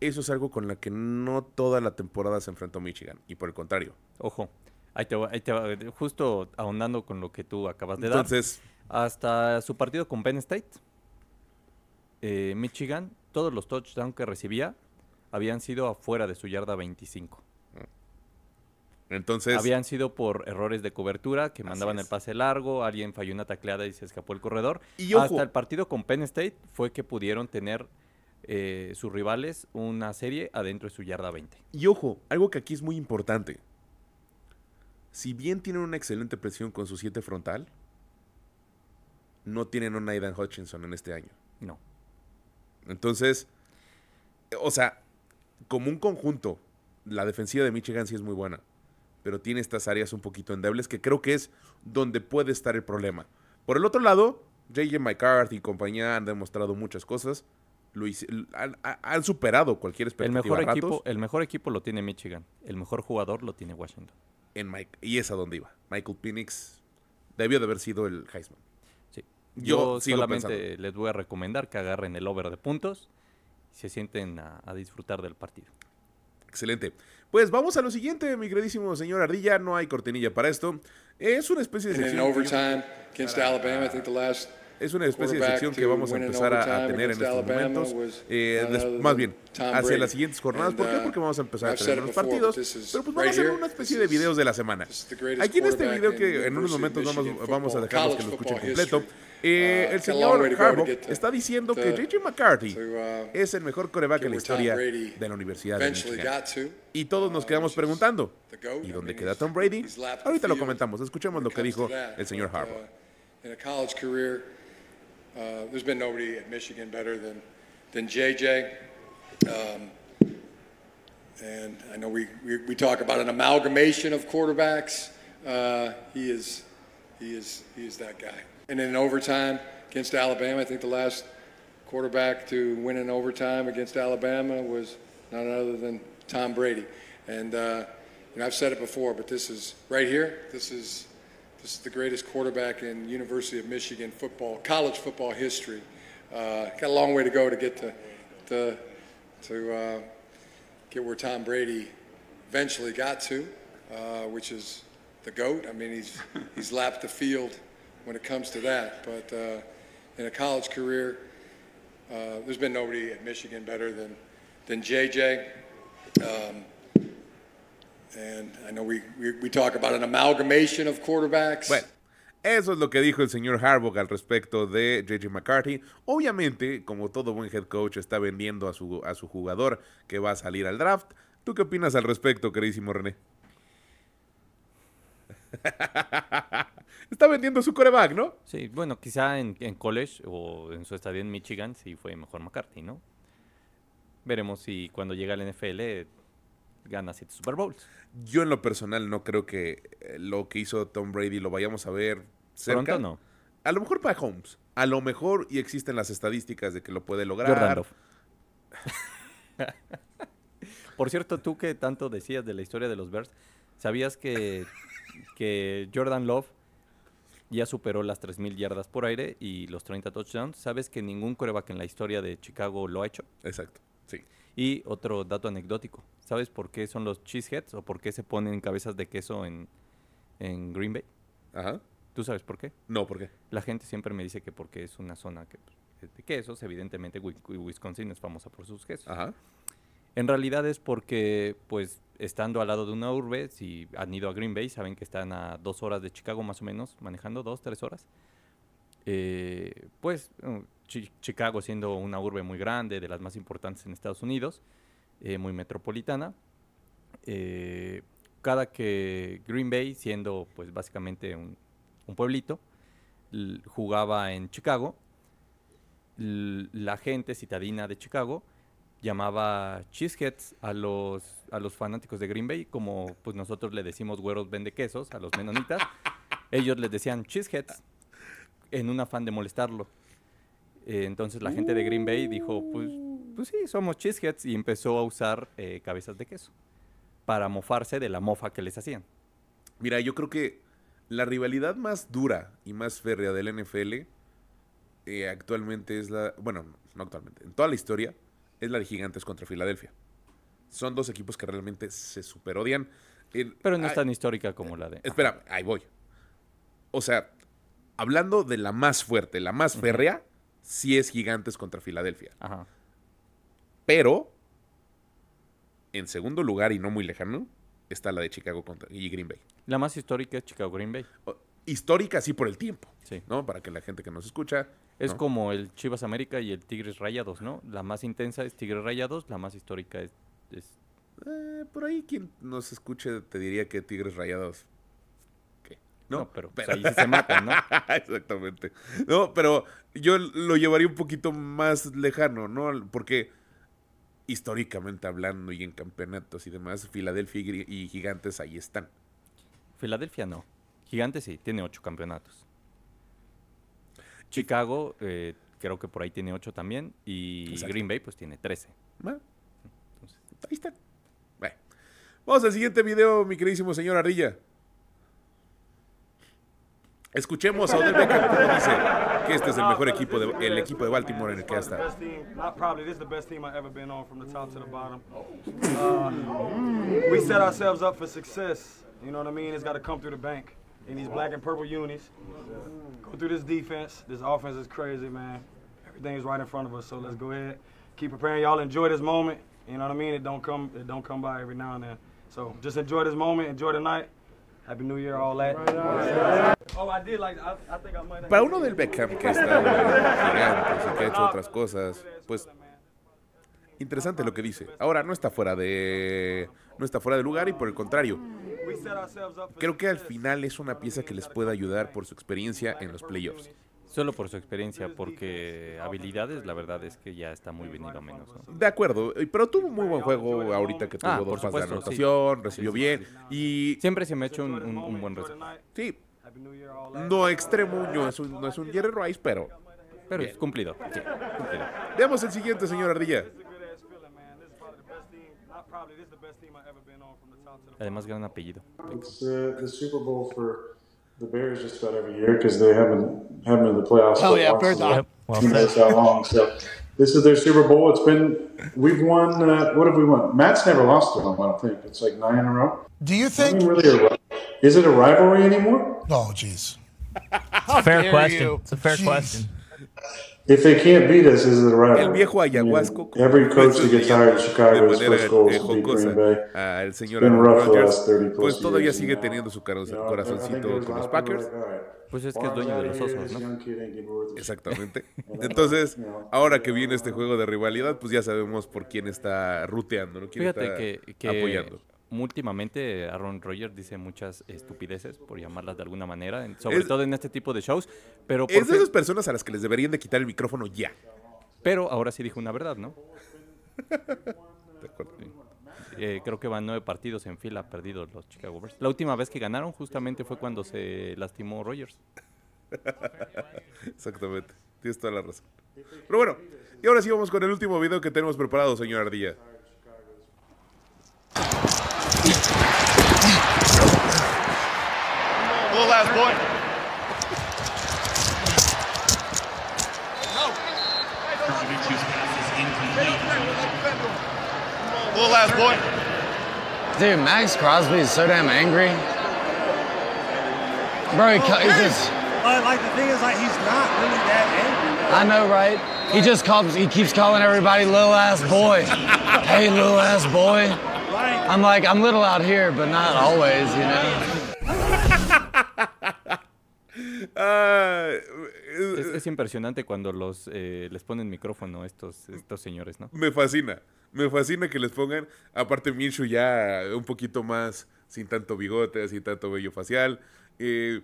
eso es algo con la que no toda la temporada se enfrentó Michigan. Y por el contrario. Ojo. Ahí te va, ahí te va. Justo ahondando con lo que tú acabas de dar. Entonces, Hasta su partido con Penn State, eh, Michigan, todos los touchdowns que recibía habían sido afuera de su yarda 25. Entonces Habían sido por errores de cobertura, que mandaban el pase largo, alguien falló una tacleada y se escapó el corredor. Y ojo. Hasta el partido con Penn State fue que pudieron tener eh, sus rivales una serie adentro de su yarda 20. Y ojo, algo que aquí es muy importante. Si bien tienen una excelente presión con su 7 frontal, no tienen un Aidan Hutchinson en este año. No. Entonces, o sea, como un conjunto, la defensiva de Michigan sí es muy buena, pero tiene estas áreas un poquito endebles que creo que es donde puede estar el problema. Por el otro lado, J.J. McCarthy y compañía han demostrado muchas cosas. Hice- han, superado cualquier El expectativa mejor, a ratos equipo, el mejor equipo lo tiene Michigan. El mejor jugador lo tiene Washington. en Mike, y es a donde iba. Michael Penix debió de haber sido el Heisman. Sí. Yo solamente pensando. les voy a recomendar que agarren el over de puntos y se sienten a, a disfrutar del partido. Excelente. Pues vamos a lo siguiente, mi queridísimo señor Ardilla. No hay cortinilla para esto. Es una especie de sección. Es una especie de sección que vamos a empezar a, a tener en estos momentos. Eh, más bien, hacia las siguientes jornadas. ¿Por qué? uh, Porque vamos a empezar a tener los partidos. Pero pues vamos a hacer una especie de videos de la semana. Aquí en este video que en unos momentos vamos, vamos a dejarlos que lo escuchen completo. Eh, Uh, el señor Harbaugh está diciendo que JJ McCarthy uh, es el mejor coreback en la historia de la Universidad de Michigan. Y todos nos uh, quedamos is preguntando. ¿y dónde queda Tom Brady? Ahorita lo comentamos, escuchemos lo que dijo el señor Harbaugh. uh, uh, there's been nobody at Michigan better than, than JJ. Um, and I know we, we, we talk about an amalgamation of quarterbacks. Uh, he is he is he is that guy. And in overtime against Alabama, I think the last quarterback to win in overtime against Alabama was none other than Tom Brady. And uh, I've said it before, but this is right here. This is this is the greatest quarterback in University of Michigan football, college football history. Uh, got a long way to go to get to to to uh, get where Tom Brady eventually got to, uh, which is the goat. I mean, he's he's lapped the field when it comes to that. But uh, in a college career, uh, there's been nobody at Michigan better than than JJ. Um, and I know we, we, we talk about an amalgamation of quarterbacks. Bueno, Eso es lo que dijo el señor Harbaugh al respecto de JJ McCarthy. Obviamente, como todo buen head coach, está vendiendo a su, a su jugador que va a salir al draft. ¿Tú qué opinas al respecto, queridísimo René? está vendiendo su coreback, ¿no? Sí, bueno, quizá en, en college o en su estadía en Michigan sí fue mejor McCarthy, ¿no? Veremos si cuando llega al NFL gana siete Super Bowls. Yo en lo personal no creo que eh, lo que hizo Tom Brady lo vayamos a ver cerca. Pronto no. A lo mejor para Holmes. A lo mejor y existen las estadísticas de que lo puede lograr. Por cierto, tú que tanto decías de la historia de los Bears, ¿sabías que, que Jordan Love ya superó las 3.000 yardas por aire y los 30 touchdowns? ¿Sabes que ningún coreback en la historia de Chicago lo ha hecho? Exacto, sí. Y otro dato anecdótico, ¿sabes por qué son los cheeseheads o por qué se ponen cabezas de queso en, en Green Bay? Ajá. ¿Tú sabes por qué? No, ¿por qué? La gente siempre me dice que porque es una zona que, pues, es de quesos, evidentemente Wi- Wisconsin es famosa por sus quesos. Ajá. En realidad es porque, pues, estando al lado de una urbe, si han ido a Green Bay, saben que están a dos horas de Chicago más o menos, manejando dos, tres horas. Eh, pues, uh, Chi- Chicago siendo una urbe muy grande, de las más importantes en Estados Unidos, eh, muy metropolitana. eh, cada que Green Bay, siendo pues básicamente un, un pueblito, jugaba en Chicago, la gente citadina de Chicago llamaba cheeseheads a los, a los fanáticos de Green Bay, como pues nosotros le decimos güeros vende quesos a los menonitas. Ellos les decían cheeseheads en un afán de molestarlo. Eh, entonces la gente de Green Bay dijo, pues, pues sí, somos cheeseheads y empezó a usar eh, cabezas de queso para mofarse de la mofa que les hacían. Mira, yo creo que la rivalidad más dura y más férrea del NFL eh, actualmente es la. Bueno, no actualmente. En toda la historia es la de Gigantes contra Filadelfia. Son dos equipos que realmente se superodian. El- Pero no es ay, tan histórica como la de... Espera, ahí voy. O sea, hablando de la más fuerte, la más férrea, sí es Gigantes contra Filadelfia. Ajá. Pero, en segundo lugar y no muy lejano, está la de Chicago contra y Green Bay. La más histórica es Chicago Green Bay. O- Histórica, sí, por el tiempo, Sí. ¿no? Para que la gente que nos escucha. Es ¿no? como el Chivas América y el Tigres Rayados, ¿no? La más intensa es Tigres Rayados, la más histórica es... es- Eh, por ahí quien nos escuche te diría que Tigres Rayados. ¿Qué? No, pero, pues, ahí sí se matan, ¿no? Exactamente. No, pero yo lo llevaría un poquito más lejano, ¿no? Porque históricamente hablando y en campeonatos y demás, Filadelfia y Gigantes ahí están. Filadelfia no. Gigantes sí, tiene ocho campeonatos. Chicago, eh, creo que por ahí tiene ocho también. Y Exacto. Green Bay, pues tiene trece. ¿Va? Entonces, Ahí están. Bueno. Vamos al siguiente video, mi queridísimo señor Ardilla. Escuchemos a Odell Beckham cómo dice que este es el mejor equipo, de, el equipo de Baltimore en el que ha estado. Not probably. This is the best team I've ever been on, from the top to the bottom. Uh, we set ourselves up for success. You know what I mean? It's got to come through the bank in these black and purple unis. Go through this defense. This offense is crazy, man. Everything is right in front of us. So let's go ahead, keep preparing. Y'all enjoy this moment. You know what I mean? It don't come. It don't come by every now and then. So just enjoy this moment. Enjoy the night. Happy New Year, all that. Oh, I did like. I, I think I might. have- Para uno del Beckham que en Gigantes y que ha hecho otras cosas, pues interesante lo que dice. Ahora no está fuera de no está fuera de lugar y por el contrario, Creo que al final es una pieza que les puede ayudar por su experiencia en los playoffs. solo por su experiencia, porque habilidades, la verdad es que ya está muy venido a menos. ¿no? De acuerdo, eh, pero tuvo muy buen juego ahorita que tuvo Ah, dos pases de supuesto, sí. anotación, recibió bien y Siempre se me ha hecho un, un- un buen reto. sí, no extremo, no es un, no es un Jerry Rice, pero Pero es cumplido. sí, cumplido. veamos el siguiente, señor Ardilla. Además, gran apellido. It's uh, the Super Bowl for the Bears just about every year because they haven't haven't been in the playoffs. Oh, but yeah, once Bear in dog. Who how long? So this is their Super Bowl. It's been we've won. Uh, what have we won? Matt's never lost to them. I don't think it's like nine in a row. Do you think? really, a, is it a rivalry anymore? Oh, jeez. Fair question. you. It's a fair Jeez. question. If they can't beat us, is it? El viejo I mean, ayahuasco. every coach veces that le gets llaman hired in Chicago, manera first goal is to beat jocosa Green Bay. al señor been Aaron rough the Rodgers, last 30 plus pues todavía years, sigue know. teniendo su You know, corazoncito a con los Packers. like, all right, Pues es que es dueño de los osos, ¿no? Exactamente. Entonces, ahora que viene este juego de rivalidad, pues ya sabemos por quién está ruteando, ¿no? ¿Quién Fíjate está que, que apoyando. Últimamente Aaron Rodgers dice muchas estupideces, por llamarlas de alguna manera, sobre Es- todo en este tipo de shows, pero, Es ¿por de esas personas a las que les deberían de quitar el micrófono ya. pero ahora sí dijo una verdad, ¿no? De acuerdo. Eh, creo que van nueve partidos en fila perdidos los Chicago Bears. La última vez que ganaron justamente fue cuando se lastimó Rodgers. Exactamente. Tienes toda la razón. Pero bueno, y ahora sí vamos con el último video que tenemos preparado, señor Ardilla. Last boy. Dude, Max Crosby is so damn angry. Bro, he, ca- he just. But like the thing is, like he's not really that angry. I know, right? He just calls. He keeps calling everybody little ass boy. hey, little ass boy. Like I'm like, I'm little out here, but not always, you know. Ah, Es, es impresionante cuando los eh, les ponen micrófono a estos, estos señores, ¿no? me fascina. Me fascina que les pongan, aparte Minshew ya un poquito más, sin tanto bigote, sin tanto vello facial. Eh,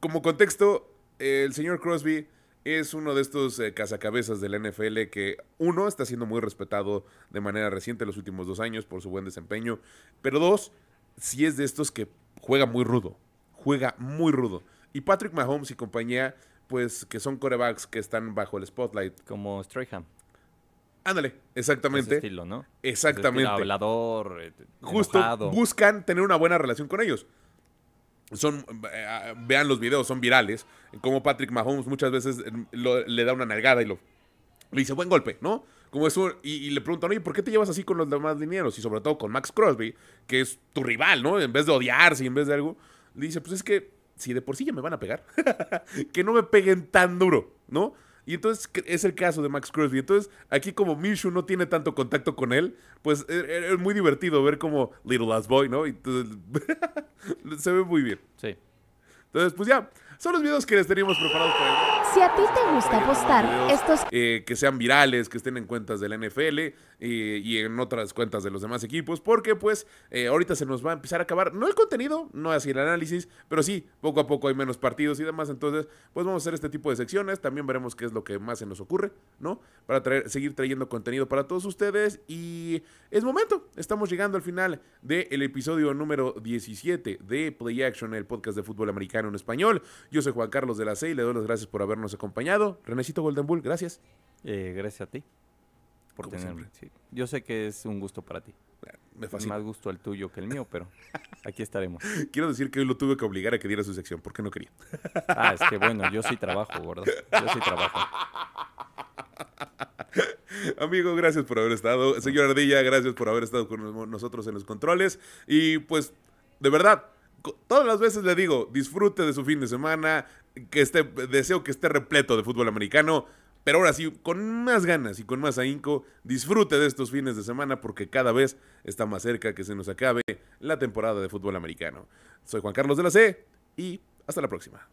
como contexto, el señor Crosby es uno de estos eh, cazacabezas de la NFL que, uno, está siendo muy respetado de manera reciente en los últimos dos años por su buen desempeño, pero dos, sí es de estos que juega muy rudo, juega muy rudo. Y Patrick Mahomes y compañía, pues que son corebacks que están bajo el spotlight. Como Strahan. Ándale, Ese exactamente. estilo, ¿no? Exactamente. Ese estilo hablador, eh, Justo enojado. buscan tener una buena relación con ellos. Son, eh, vean los videos, son virales. Como Patrick Mahomes muchas veces eh, lo- le da una nalgada y lo le dice buen golpe, ¿no? Como eso, y, y le preguntan, oye, ¿por qué te llevas así con los demás dineros? Y sobre todo con Max Crosby, que es tu rival, ¿no? En vez de odiarse y en vez de algo, le dice, pues es que si de por sí ya me van a pegar, que no me peguen tan duro, ¿no? Y entonces es el caso de Max Crosby. Entonces, aquí como Minshew no tiene tanto contacto con él, pues e- e- es muy divertido ver como Little Last Boy, ¿no? Y entonces, se ve muy bien. Sí. Entonces, pues ya, son los videos que les teníamos preparados para el Si a ti te gusta apostar, estos eh, que sean virales, que estén en cuentas de la NFL eh, y en otras cuentas de los demás equipos, porque pues eh, ahorita se nos va a empezar a acabar, no el contenido, no así el análisis, pero sí, poco a poco hay menos partidos y demás, entonces pues vamos a hacer este tipo de secciones, también veremos qué es lo que más se nos ocurre, ¿no? Para traer, seguir trayendo contenido para todos ustedes y es momento, estamos llegando al final del episodio número 17 de Play Action, el podcast de fútbol americano en español. Yo soy Juan Carlos de la C y le doy las gracias por habernos acompañado. Renecito Golden Bull, gracias. Eh, gracias a ti por Como tenerme. sí. Yo sé que es un gusto para ti. Me Es fascina. más gusto el tuyo que el mío, pero aquí estaremos. Quiero decir que hoy lo tuve que obligar a que diera su sección, porque no quería. Ah, es que bueno, yo sí trabajo, gordo. Yo sí trabajo. Amigo, gracias por haber estado. Señor Ardilla, gracias por haber estado con nosotros en los controles. Y pues, de verdad, todas las veces le digo, disfrute de su fin de semana, que esté, deseo que esté repleto de fútbol americano, pero ahora sí, con más ganas y con más ahínco, disfrute de estos fines de semana porque cada vez está más cerca que se nos acabe la temporada de fútbol americano. Soy Juan Carlos de la C y hasta la próxima.